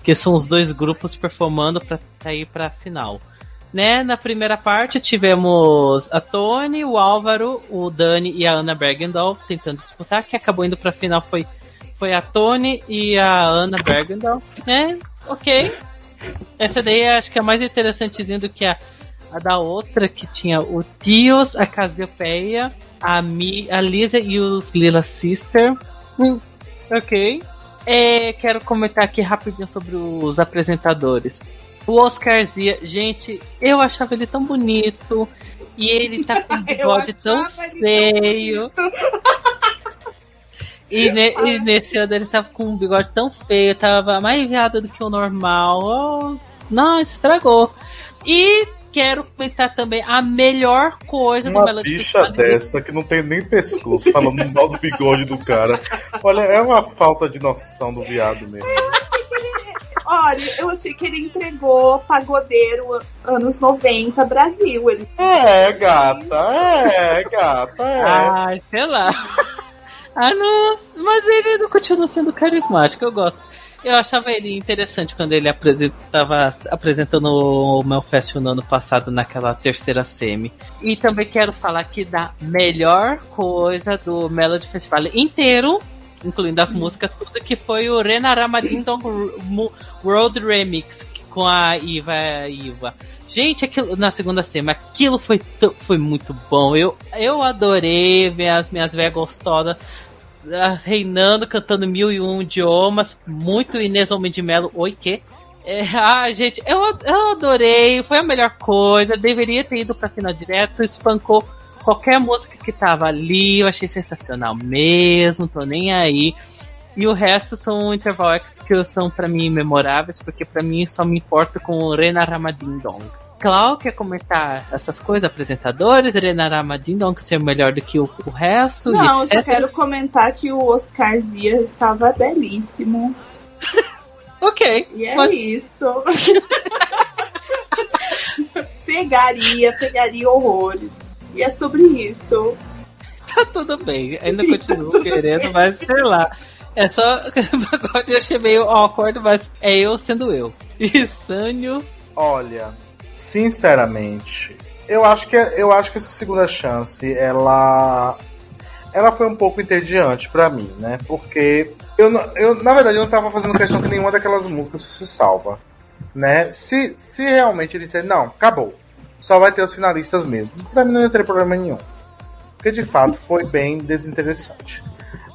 que são os dois grupos performando para ir para a final. Né? Na primeira parte tivemos a Tony, o Álvaro, o Dani e a Ana Bergendahl tentando disputar, que acabou indo para a final foi foi a Tony e a Ana Bergendahl, né? OK. Essa daí acho que é mais interessantezinha do que a a da outra que tinha o Tios, a Casiopeia, a, Mi, a Lisa e os Lila Sister. Hum, ok. É, quero comentar aqui rapidinho sobre os apresentadores. O Oscar Zia, gente, eu achava ele tão bonito. E ele tá com [laughs] um bigode tão feio. [laughs] E, ne- e nesse ano ele tava com um bigode tão feio, tava mais viado do que o normal. Oh, não, estragou. E quero comentar também a melhor coisa do Uma Melody bicha dessa que não tem nem pescoço, falando mal do bigode do cara. Olha, é uma falta de noção do viado mesmo. Olha, eu achei que ele entregou pagodeiro anos 90 Brasil. Ele É, gata, é, gata, é. Ai, sei lá. ah, não. Mas ele não continua sendo carismático, eu gosto. Eu achava ele interessante quando ele apresentava apresentando o Melfest no ano passado naquela terceira semi. E também quero falar aqui da melhor coisa do Melody Festival inteiro, incluindo as músicas, tudo que foi o Renaramadindong World Remix com a Iva Iva. Gente, aquilo na segunda cena, aquilo foi, foi muito bom. Eu, eu adorei ver as minhas velhas gostosas reinando, cantando mil e um idiomas. Muito Inês Homem de Melo. Oi, que? É, ah, gente, eu, eu adorei. Foi a melhor coisa. Deveria ter ido pra final direto. Espancou qualquer música que tava ali. Eu achei sensacional mesmo. Tô nem aí. E o resto são interval X que são para mim memoráveis, porque para mim só me importa com o Rena Ramadindong. Clau quer comentar essas coisas, apresentadores, Rena Ramadindong ser melhor do que o, o resto? Não, eu só quero comentar que o Oscar Zia estava belíssimo. [laughs] ok. E é mas... isso. [laughs] pegaria, pegaria horrores. E é sobre isso. Tá tudo bem, ainda continuo querendo, mas sei lá. É só. Agora eu achei meio awkward, mas é eu sendo eu. E Sânio. Olha, sinceramente, eu acho que eu acho que essa segunda chance, ela ela foi um pouco entediante para mim, né? Porque eu, eu na verdade eu não tava fazendo questão que nenhuma daquelas músicas fosse salva, né? Se se realmente ele disser não, acabou. Só vai ter os finalistas mesmo. Pra mim não ia ter problema nenhum. Porque de fato foi bem desinteressante.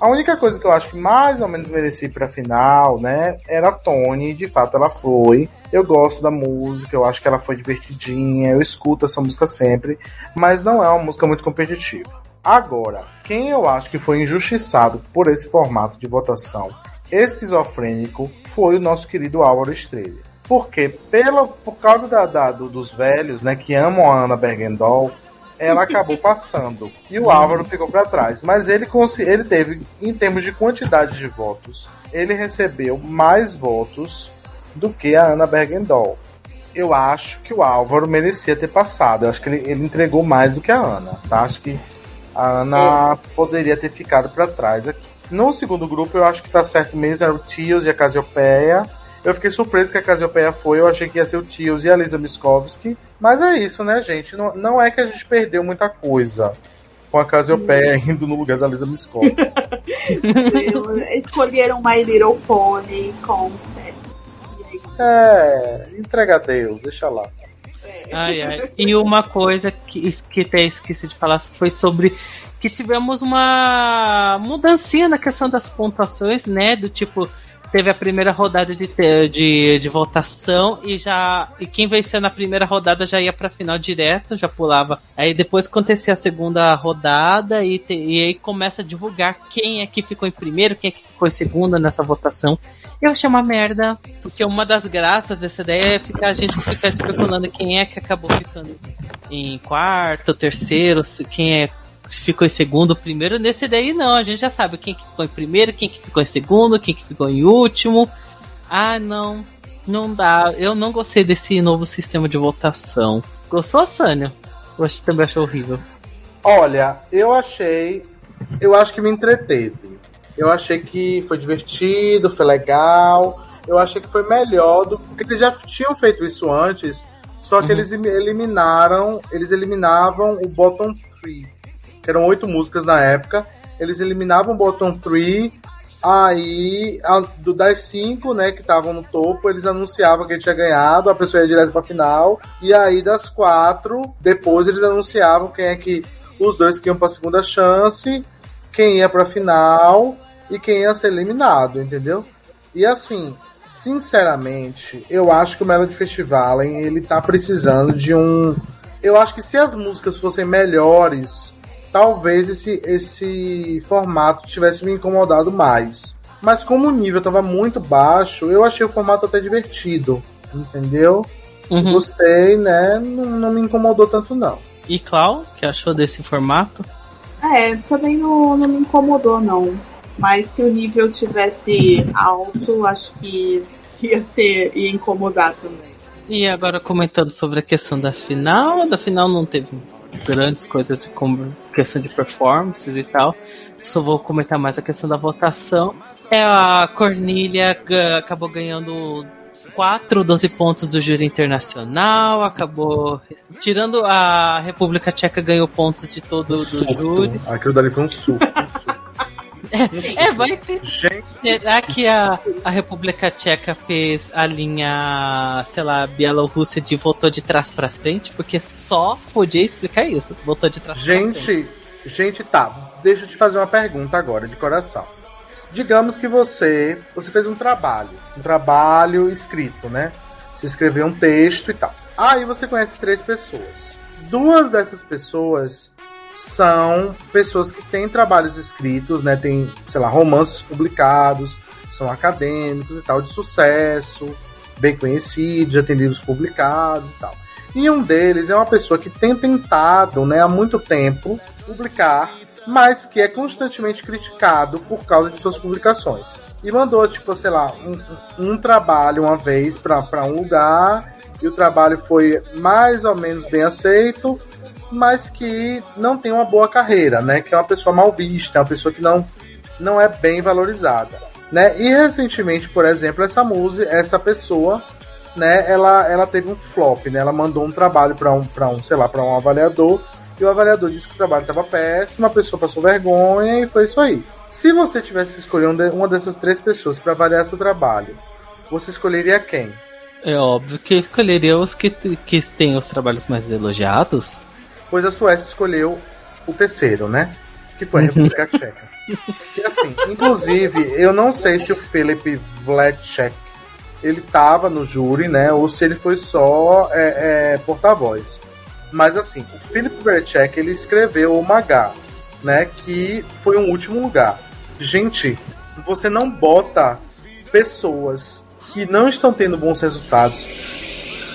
A única coisa que eu acho que mais ou menos merecia para final, né, era a Tony, de fato ela foi. Eu gosto da música, eu acho que ela foi divertidinha, eu escuto essa música sempre, mas não é uma música muito competitiva. Agora, quem eu acho que foi injustiçado por esse formato de votação esquizofrênico foi o nosso querido Álvaro Estrela. Porque, pela, por causa da, da, do, dos velhos, né, que amam a Ana Bergendol, ela acabou passando. E o Álvaro ficou para trás. Mas ele, ele teve, em termos de quantidade de votos, ele recebeu mais votos do que a Ana Bergendol. Eu acho que o Álvaro merecia ter passado. Eu acho que ele, ele entregou mais do que a Ana. Tá? Acho que a Ana é. poderia ter ficado para trás aqui. No segundo grupo, eu acho que tá certo mesmo. Era o Tios e a Casiopeia. Eu fiquei surpreso que a Casiopeia foi. Eu achei que ia ser o Tios e a Lisa Miskovsky. Mas é isso, né, gente? Não, não é que a gente perdeu muita coisa com a Casiopeia hum. indo no lugar da Lisa Miskovsky. [laughs] Escolheram My Little Pony com Sérios. É, entrega a Deus, deixa lá. É. Ai, ai. E uma coisa que, que até esqueci de falar foi sobre que tivemos uma mudancinha na questão das pontuações, né? Do tipo, teve a primeira rodada de, de, de votação e já e quem venceu na primeira rodada já ia para final direto, já pulava. Aí depois acontecia a segunda rodada e, te, e aí começa a divulgar quem é que ficou em primeiro, quem é que ficou em segundo nessa votação. Eu achei uma merda, porque uma das graças dessa ideia é ficar, a gente ficar especulando quem é que acabou ficando em quarto, terceiro, quem é ficou em segundo, primeiro. Nesse daí não, a gente já sabe quem que ficou em primeiro, quem que ficou em segundo, quem que ficou em último. Ah, não, não dá. Eu não gostei desse novo sistema de votação. Gostou, Sânia? Você também achou horrível? Olha, eu achei. Eu acho que me entreteve. Eu achei que foi divertido, foi legal. Eu achei que foi melhor do porque eles já tinham feito isso antes. Só que uhum. eles eliminaram, eles eliminavam o bottom 3 eram oito músicas na época. Eles eliminavam o Bottom 3, aí a, do, das cinco, né, que estavam no topo, eles anunciavam que tinha ganhado, a pessoa ia direto pra final, e aí das quatro, depois eles anunciavam quem é que os dois que iam pra segunda chance, quem ia pra final e quem ia ser eliminado, entendeu? E assim, sinceramente, eu acho que o Melody Festival ele tá precisando de um. Eu acho que se as músicas fossem melhores talvez esse, esse formato tivesse me incomodado mais. Mas como o nível estava muito baixo, eu achei o formato até divertido, entendeu? Uhum. Gostei, né? Não, não me incomodou tanto não. E Clau, que achou desse formato? É, também não, não me incomodou não. Mas se o nível tivesse alto, acho que ia ser ia incomodar também. E agora comentando sobre a questão da final, da final não teve grandes coisas como questão de performances e tal. Só vou comentar mais a questão da votação. É a Cornília acabou ganhando 4, 12 pontos do júri internacional, acabou tirando a República Tcheca ganhou pontos de todo o júri. Aquilo dali foi um suco. É, vai ter. Gente, Será que a, a República Tcheca fez a linha, sei lá, Bielorrússia de voltou de trás pra frente? Porque só podia explicar isso. Voltou de trás pra frente. gente, gente, tá. Deixa eu te fazer uma pergunta agora, de coração. Digamos que você, você fez um trabalho, um trabalho escrito, né? Você escreveu um texto e tal. Aí você conhece três pessoas. Duas dessas pessoas são pessoas que têm trabalhos escritos, né? Tem, sei lá, romances publicados, são acadêmicos e tal, de sucesso, bem conhecidos, já tem livros publicados e tal. E um deles é uma pessoa que tem tentado, né, há muito tempo, publicar, mas que é constantemente criticado por causa de suas publicações. E mandou, tipo, sei lá, um, um- trabalho uma vez para um lugar, e o trabalho foi mais ou menos bem aceito, mas que não tem uma boa carreira, né? Que é uma pessoa mal vista, é uma pessoa que não, não é bem valorizada, né? E recentemente, por exemplo, essa música, essa pessoa, né? Ela, ela teve um flop, né? Ela mandou um trabalho para um, para um, sei lá, para um avaliador e o avaliador disse que o trabalho estava péssimo, a pessoa passou vergonha e foi isso aí. Se você tivesse que escolher um uma dessas três pessoas para avaliar seu trabalho, você escolheria quem? É óbvio que eu escolheria os que, que têm os trabalhos mais elogiados. Pois a Suécia escolheu o terceiro, né? Que foi a República Tcheca. Que assim, inclusive, eu não sei se o Filip Vlecek ele tava no júri, né? Ou se ele foi só é, é, porta-voz. Mas assim, o Philip Vlecek ele escreveu o Magá, né? Que foi um último lugar. Gente, você não bota pessoas que não estão tendo bons resultados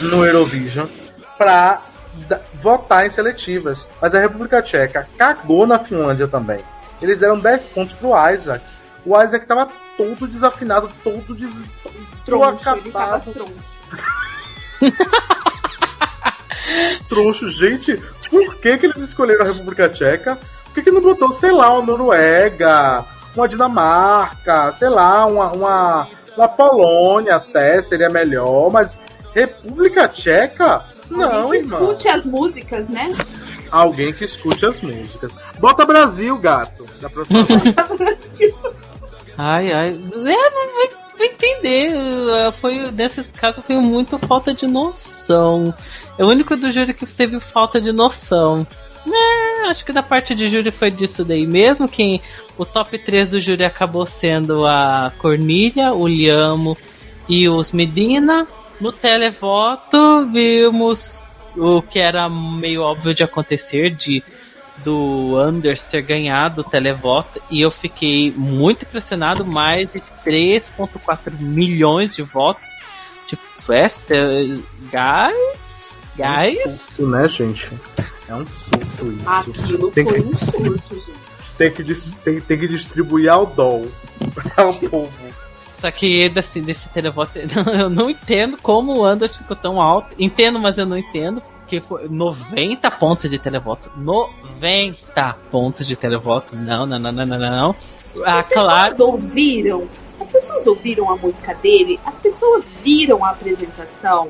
no Eurovision pra da- votar em seletivas. Mas a República Tcheca cagou na Finlândia também. Eles deram 10 pontos pro Isaac. O Isaac tava todo desafinado, todo des... Troncho, acabado, [laughs] troncho. Gente, por que, que eles escolheram a República Tcheca? Por que, que não botou, sei lá, uma Noruega, uma Dinamarca, sei lá, uma, uma, uma Polônia até seria melhor, mas República Tcheca? Não, Alguém que irmão. escute as músicas, né? Alguém que escute as músicas. Bota Brasil, gato. Da próxima vez. [laughs] Ai, ai. É, não vai entender. Foi, nesse caso foi muito falta de noção. É o único do júri que teve falta de noção. É, acho que da parte de júri foi disso daí mesmo. Quem, o top 3 do júri acabou sendo a Cornilha, o Liamo e os Medina. No televoto vimos o que era meio óbvio de acontecer, de do Anders ter ganhado o televoto e eu fiquei muito impressionado, mais de 3.4 milhões de votos. Tipo, Suécia, guys, É guys. um surto, né, gente? É um surto isso. Aquilo Tem foi que- um surto, gente. Tem, que, tem, tem que distribuir ao dol [laughs] para o povo. Só que desse, desse televoto, [laughs] eu não entendo como o Anders ficou tão alto. Entendo, mas eu não entendo. Porque foi 90 pontos de televoto. 90 pontos de televoto. Não, não, não, não, não, não. Ah, As claro. pessoas ouviram. As pessoas ouviram a música dele? As pessoas viram a apresentação?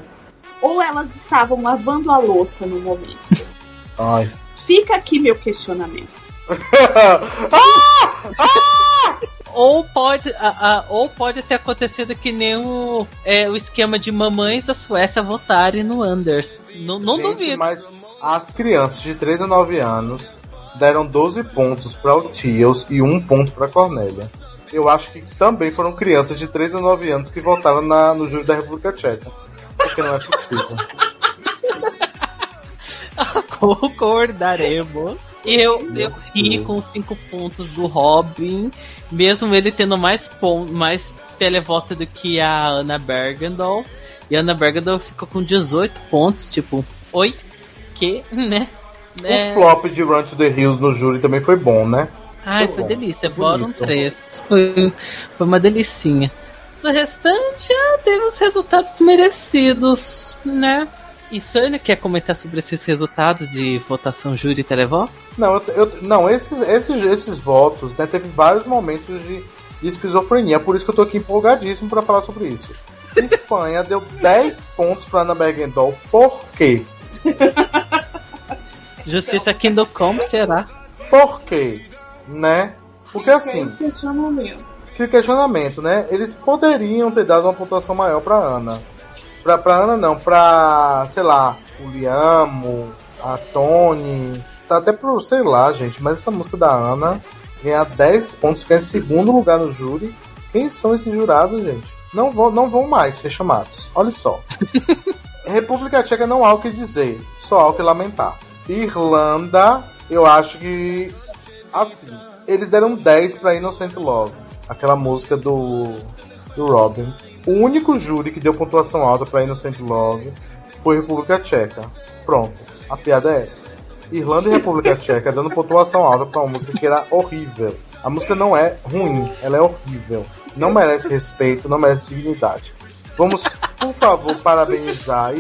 Ou elas estavam lavando a louça no momento? [laughs] Ai. Fica aqui meu questionamento. [laughs] Ou pode, a- a- ou pode ter acontecido que nem o, é, o esquema de mamães da Suécia votarem no Anders. Não, não Gente, duvido. Mas as crianças de 3 a 9 anos deram 12 pontos para o Tiels e um ponto para Cornélia. Eu acho que também foram crianças de 3 a 9 anos que votaram na, no júri da República Tcheca. Porque não é possível. [laughs] Concordaremos. Eu, eu ri com os cinco pontos do Robin, mesmo ele tendo mais pon mais televoto do que a Ana Bergendal. E a Ana Bergendal ficou com 18 pontos, tipo, oi? Que, né? O flop de Run to the Hills no júri também foi bom, né? Ai, Foi foi delícia. Bottom bonito. 3. Foi, foi uma delicinha. Do restante, ah, teve os resultados merecidos, né? E Sânia quer comentar sobre esses resultados de votação júri e televoto? Não, eu, eu- não esses, esses, esses votos, né, teve vários momentos de, de esquizofrenia, por isso que eu tô aqui empolgadíssimo para falar sobre isso. Espanha deu [laughs] 10 pontos para Ana Bergendol, por quê? Justiça Kingdom Come será? Por quê? Né? Porque assim, questionamento. fica questionamento, né? Eles poderiam ter dado uma pontuação maior pra Ana. Pra, pra Ana não, pra, sei lá, o Liamo, a Tony, tá até pro, sei lá, gente, mas essa música da Ana ganhar 10 pontos, ficar em segundo lugar no júri. Quem são esses jurados, gente? Não vão, não vão mais ser chamados. Olha só. [laughs] República Tcheca não há o que dizer, só há o que lamentar. Irlanda, eu acho que. Assim, eles deram 10 pra Innocent Love, aquela música do, do Robin. O único júri que deu pontuação alta pra Innocent Love foi República Tcheca. Pronto, a piada é essa. Irlanda e República [laughs] Tcheca dando pontuação alta pra uma música que era horrível. A música não é ruim, ela é horrível. Não merece respeito, não merece dignidade. Vamos, por favor, parabenizar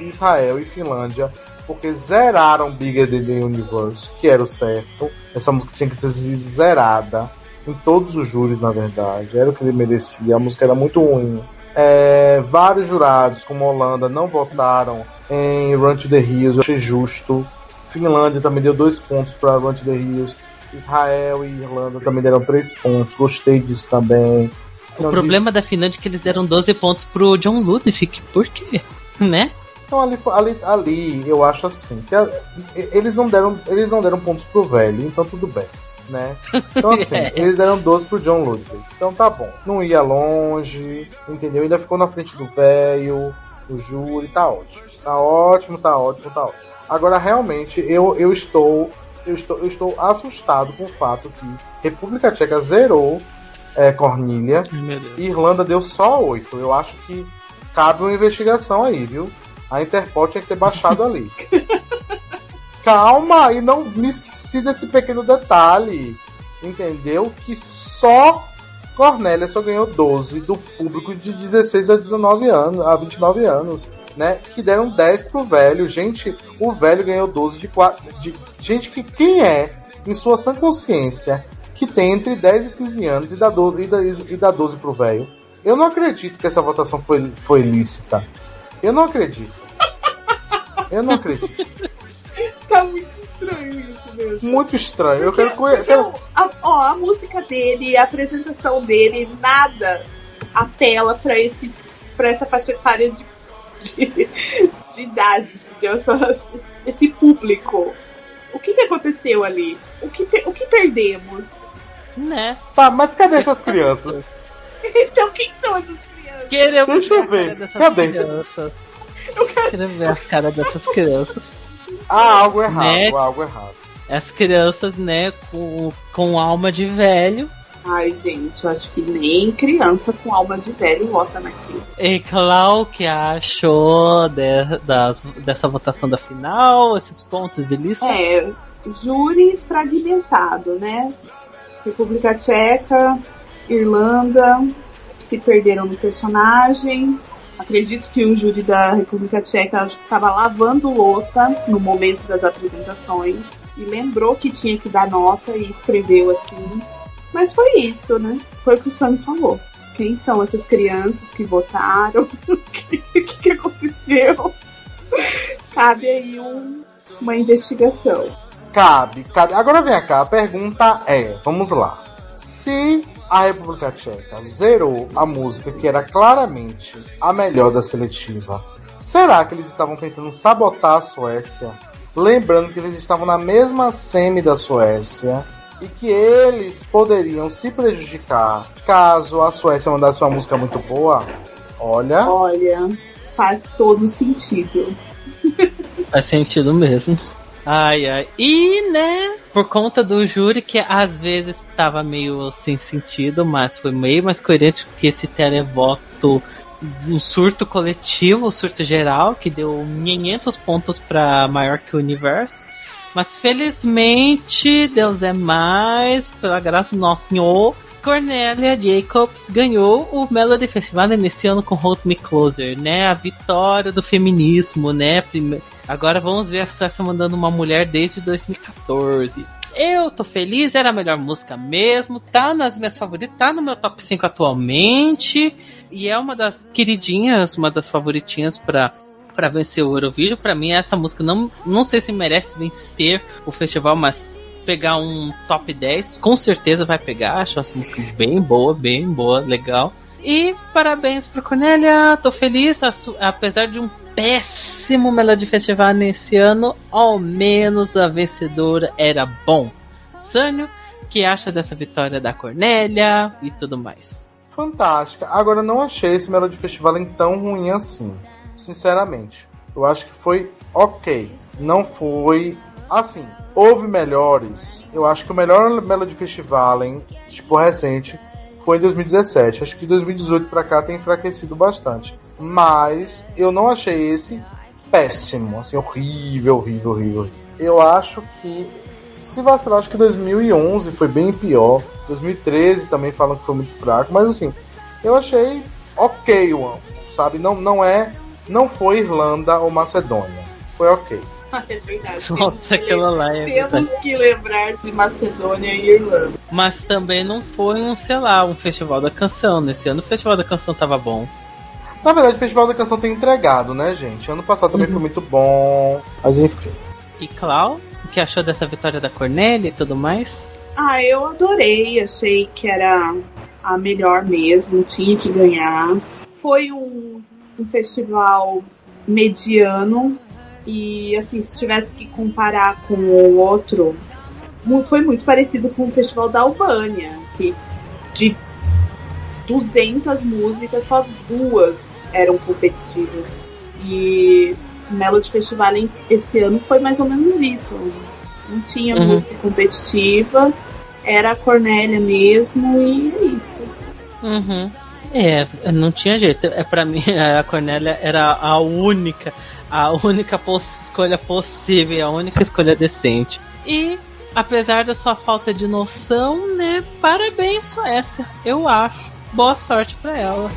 Israel e Finlândia, porque zeraram Bigger Than the Universe, que era o certo. Essa música tinha que sido zerada em todos os júris, na verdade. Era o que ele merecia. A música era muito ruim. É, vários jurados, como a Holanda, não votaram em Run to the Hills. Eu achei justo. Finlândia também deu dois pontos para Run to the Hills. Israel e Irlanda também deram três pontos. Gostei disso também. O problema da Finlândia é que eles deram 12 pontos pro John Ludwig. Por quê? [laughs] Né? Então ali, ali, ali eu acho assim, que a- eles não deram, eles não deram pontos pro velho, então tudo bem, né? Então assim, [laughs] É. eles deram 12 pro John Ludwig. Então tá bom. Não ia longe, entendeu? Ainda ficou na frente do velho, o júri, tá ótimo. Tá ótimo, tá ótimo, tá ótimo. Agora realmente eu, eu estou eu estou eu estou assustado com o fato que República Tcheca zerou é, Cornília e Irlanda deu só 8. Eu acho que cabe uma investigação aí, viu? A Interpol tinha que ter baixado ali. [laughs] Calma, e não me esqueci desse pequeno detalhe. Entendeu? Que só Cornélia só ganhou 12 do público de 16 a 19 anos, a 29 anos, né? Que deram 10 pro velho. Gente, o velho ganhou 12 de 4. De, gente, que quem é, em sua sã consciência, que tem entre 10 e 15 anos e dá 12, e dá, e dá 12 pro velho? Eu não acredito que essa votação foi, foi lícita. Eu não acredito. Eu não acredito. Tá muito estranho isso mesmo. Muito estranho. Eu Porque, quero, eu porque quero o- a, ó, a música dele, a apresentação dele, nada apela pra, esse, pra essa faixa etária de, de, de idade, entendeu? Esse público. O que, que aconteceu ali? O que, o que perdemos? Né? Tá, mas cadê essas crianças? [laughs] Então, quem são essas crianças? Queremos Deixa eu ver a ver. cara dessas Cadê? crianças. Quero ver a cara dessas crianças. Ah, algo errado, Né? algo errado. As crianças, né, com, com alma de velho. Ai, gente, eu acho que nem criança com alma de velho vota naquilo. E Clau, que achou de- das, dessa votação da final, esses pontos de lista? É, júri fragmentado, né? República Tcheca, Irlanda se perderam no personagem. Acredito que o júri da República Tcheca estava lavando louça no momento das apresentações e lembrou que tinha que dar nota e escreveu assim. Mas foi isso, né? Foi o que o Sammy falou. Quem são essas crianças que votaram? [laughs] O que, que, que aconteceu? Cabe aí um- uma investigação. Cabe, cabe. Agora vem cá, a pergunta é, vamos lá. Se a República Tcheca zerou a música que era claramente a melhor da seletiva, será que eles estavam tentando sabotar a Suécia? Lembrando que eles estavam na mesma semi da Suécia e que eles poderiam se prejudicar caso a Suécia mandasse uma música muito boa? Olha, Olha, faz todo sentido. Faz sentido mesmo. Ai, ai. E, né, por conta do júri, que às vezes estava meio sem sentido, mas foi meio mais coerente que esse televoto, um surto coletivo, um surto geral, que deu 500 pontos para maior que o universo. Mas felizmente, Deus é mais, pela graça do nosso Senhor, Cornélia Jacobs ganhou o Melody Festival nesse ano com Hold Me Closer, né? A vitória do feminismo, né? Prime- Agora vamos ver a Suécia mandando uma mulher desde 2014. Eu tô feliz, era a melhor música mesmo, tá nas minhas favoritas, tá no meu top 5 atualmente, e é uma das queridinhas, uma das favoritinhas pra, pra vencer o Eurovision. Pra mim, essa música não, não sei se merece vencer o festival, mas pegar um top 10, com certeza vai pegar. Acho essa música bem boa, bem boa, legal. E parabéns pro Cornélia, tô feliz, apesar de um péssimo Melody Festival nesse ano, ao menos a vencedora era bom. Sânio, que acha dessa vitória da Cornélia e tudo mais? Fantástica. Agora, não achei esse Melody Festival tão ruim assim, sinceramente. Eu acho que foi ok. Não foi. Assim, houve melhores. Eu acho que o melhor Melody Festival, tipo, recente, foi em 2017. Acho que de 2018 para cá tem enfraquecido bastante. Mas eu não achei esse péssimo, assim, horrível, horrível, horrível. Eu acho que se vacilar, acho que 2011 foi bem pior. 2013 também falam que foi muito fraco, mas assim, eu achei ok, sabe? Não, não é, não foi Irlanda ou Macedônia. Foi ok. [laughs] É verdade. Nossa, aquela lá é Temos verdade. que lembrar de Macedônia e Irlanda. Mas também não foi um, sei lá, um festival da canção. Nesse ano o festival da canção tava bom. Na verdade, o Festival da Canção tem entregado, né, gente? Ano passado também foi muito bom. Mas enfim. E Clau, o que achou dessa vitória da Cornélia e tudo mais? Ah, eu adorei. Achei que era a melhor mesmo. Tinha que ganhar. Foi um, um festival mediano. E, assim, se tivesse que comparar com o outro, foi muito parecido com o festival da Albânia. Que de 200 músicas, só duas eram competitivas. E o Melody Festival em- esse ano foi mais ou menos isso. Não tinha Uhum. música competitiva, era a Cornélia mesmo, e é isso. Uhum. É, não tinha jeito. É para mim [laughs] a Cornélia era a única, a única poss- escolha possível, a única escolha decente. E apesar da sua falta de noção, né? Parabéns Suécia, eu acho. Boa sorte pra ela.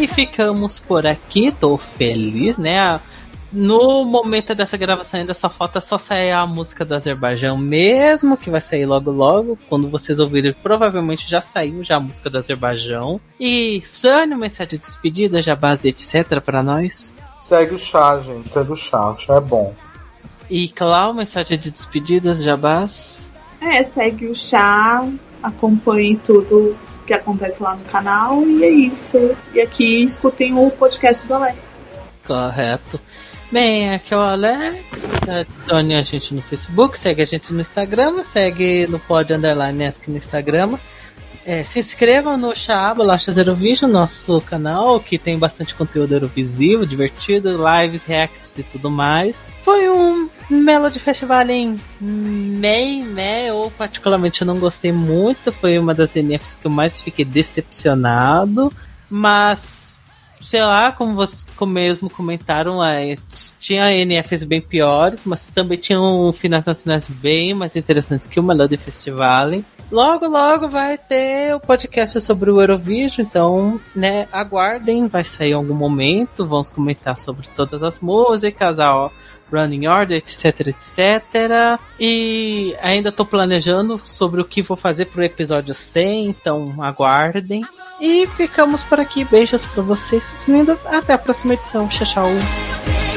E ficamos por aqui, tô feliz, né? No momento dessa gravação ainda só falta só sair a música do Azerbaijão mesmo, que vai sair logo logo. Quando vocês ouvirem, provavelmente já saiu já a música do Azerbaijão. E Sânio, mensagem de despedida, jabás e etc pra nós. Segue o chá, gente. Segue o chá. O chá é bom. E Clau, mensagem de despedidas, jabás. É, segue o chá, acompanhe tudo que acontece lá no canal, e é isso. E aqui escutem o podcast do Alex. Correto. Bem, aqui é o Alex. Adicione a gente no Facebook, segue a gente no Instagram, segue no Pod Underline no Instagram. É, se inscrevam no Chaba Lacha Zero Vision, nosso canal, que tem bastante conteúdo eurovisivo, divertido, lives, reacts e tudo mais. Foi um Melody Festival em May, May, ou particularmente eu não gostei muito, foi uma das NFs que eu mais fiquei decepcionado, mas sei lá, como vocês como mesmo comentaram, é, tinha NFs bem piores, mas também tinham finais nacionais bem mais interessantes que o Melody Festival. Logo, logo vai ter o podcast sobre o Eurovision, então, né, aguardem, vai sair em algum momento, vamos comentar sobre todas as músicas, a Running Order, etc, etc. E ainda tô planejando sobre o que vou fazer pro episódio 100, então aguardem. E ficamos por aqui. Beijos pra vocês, lindas. Até a próxima edição. Tchau, tchau.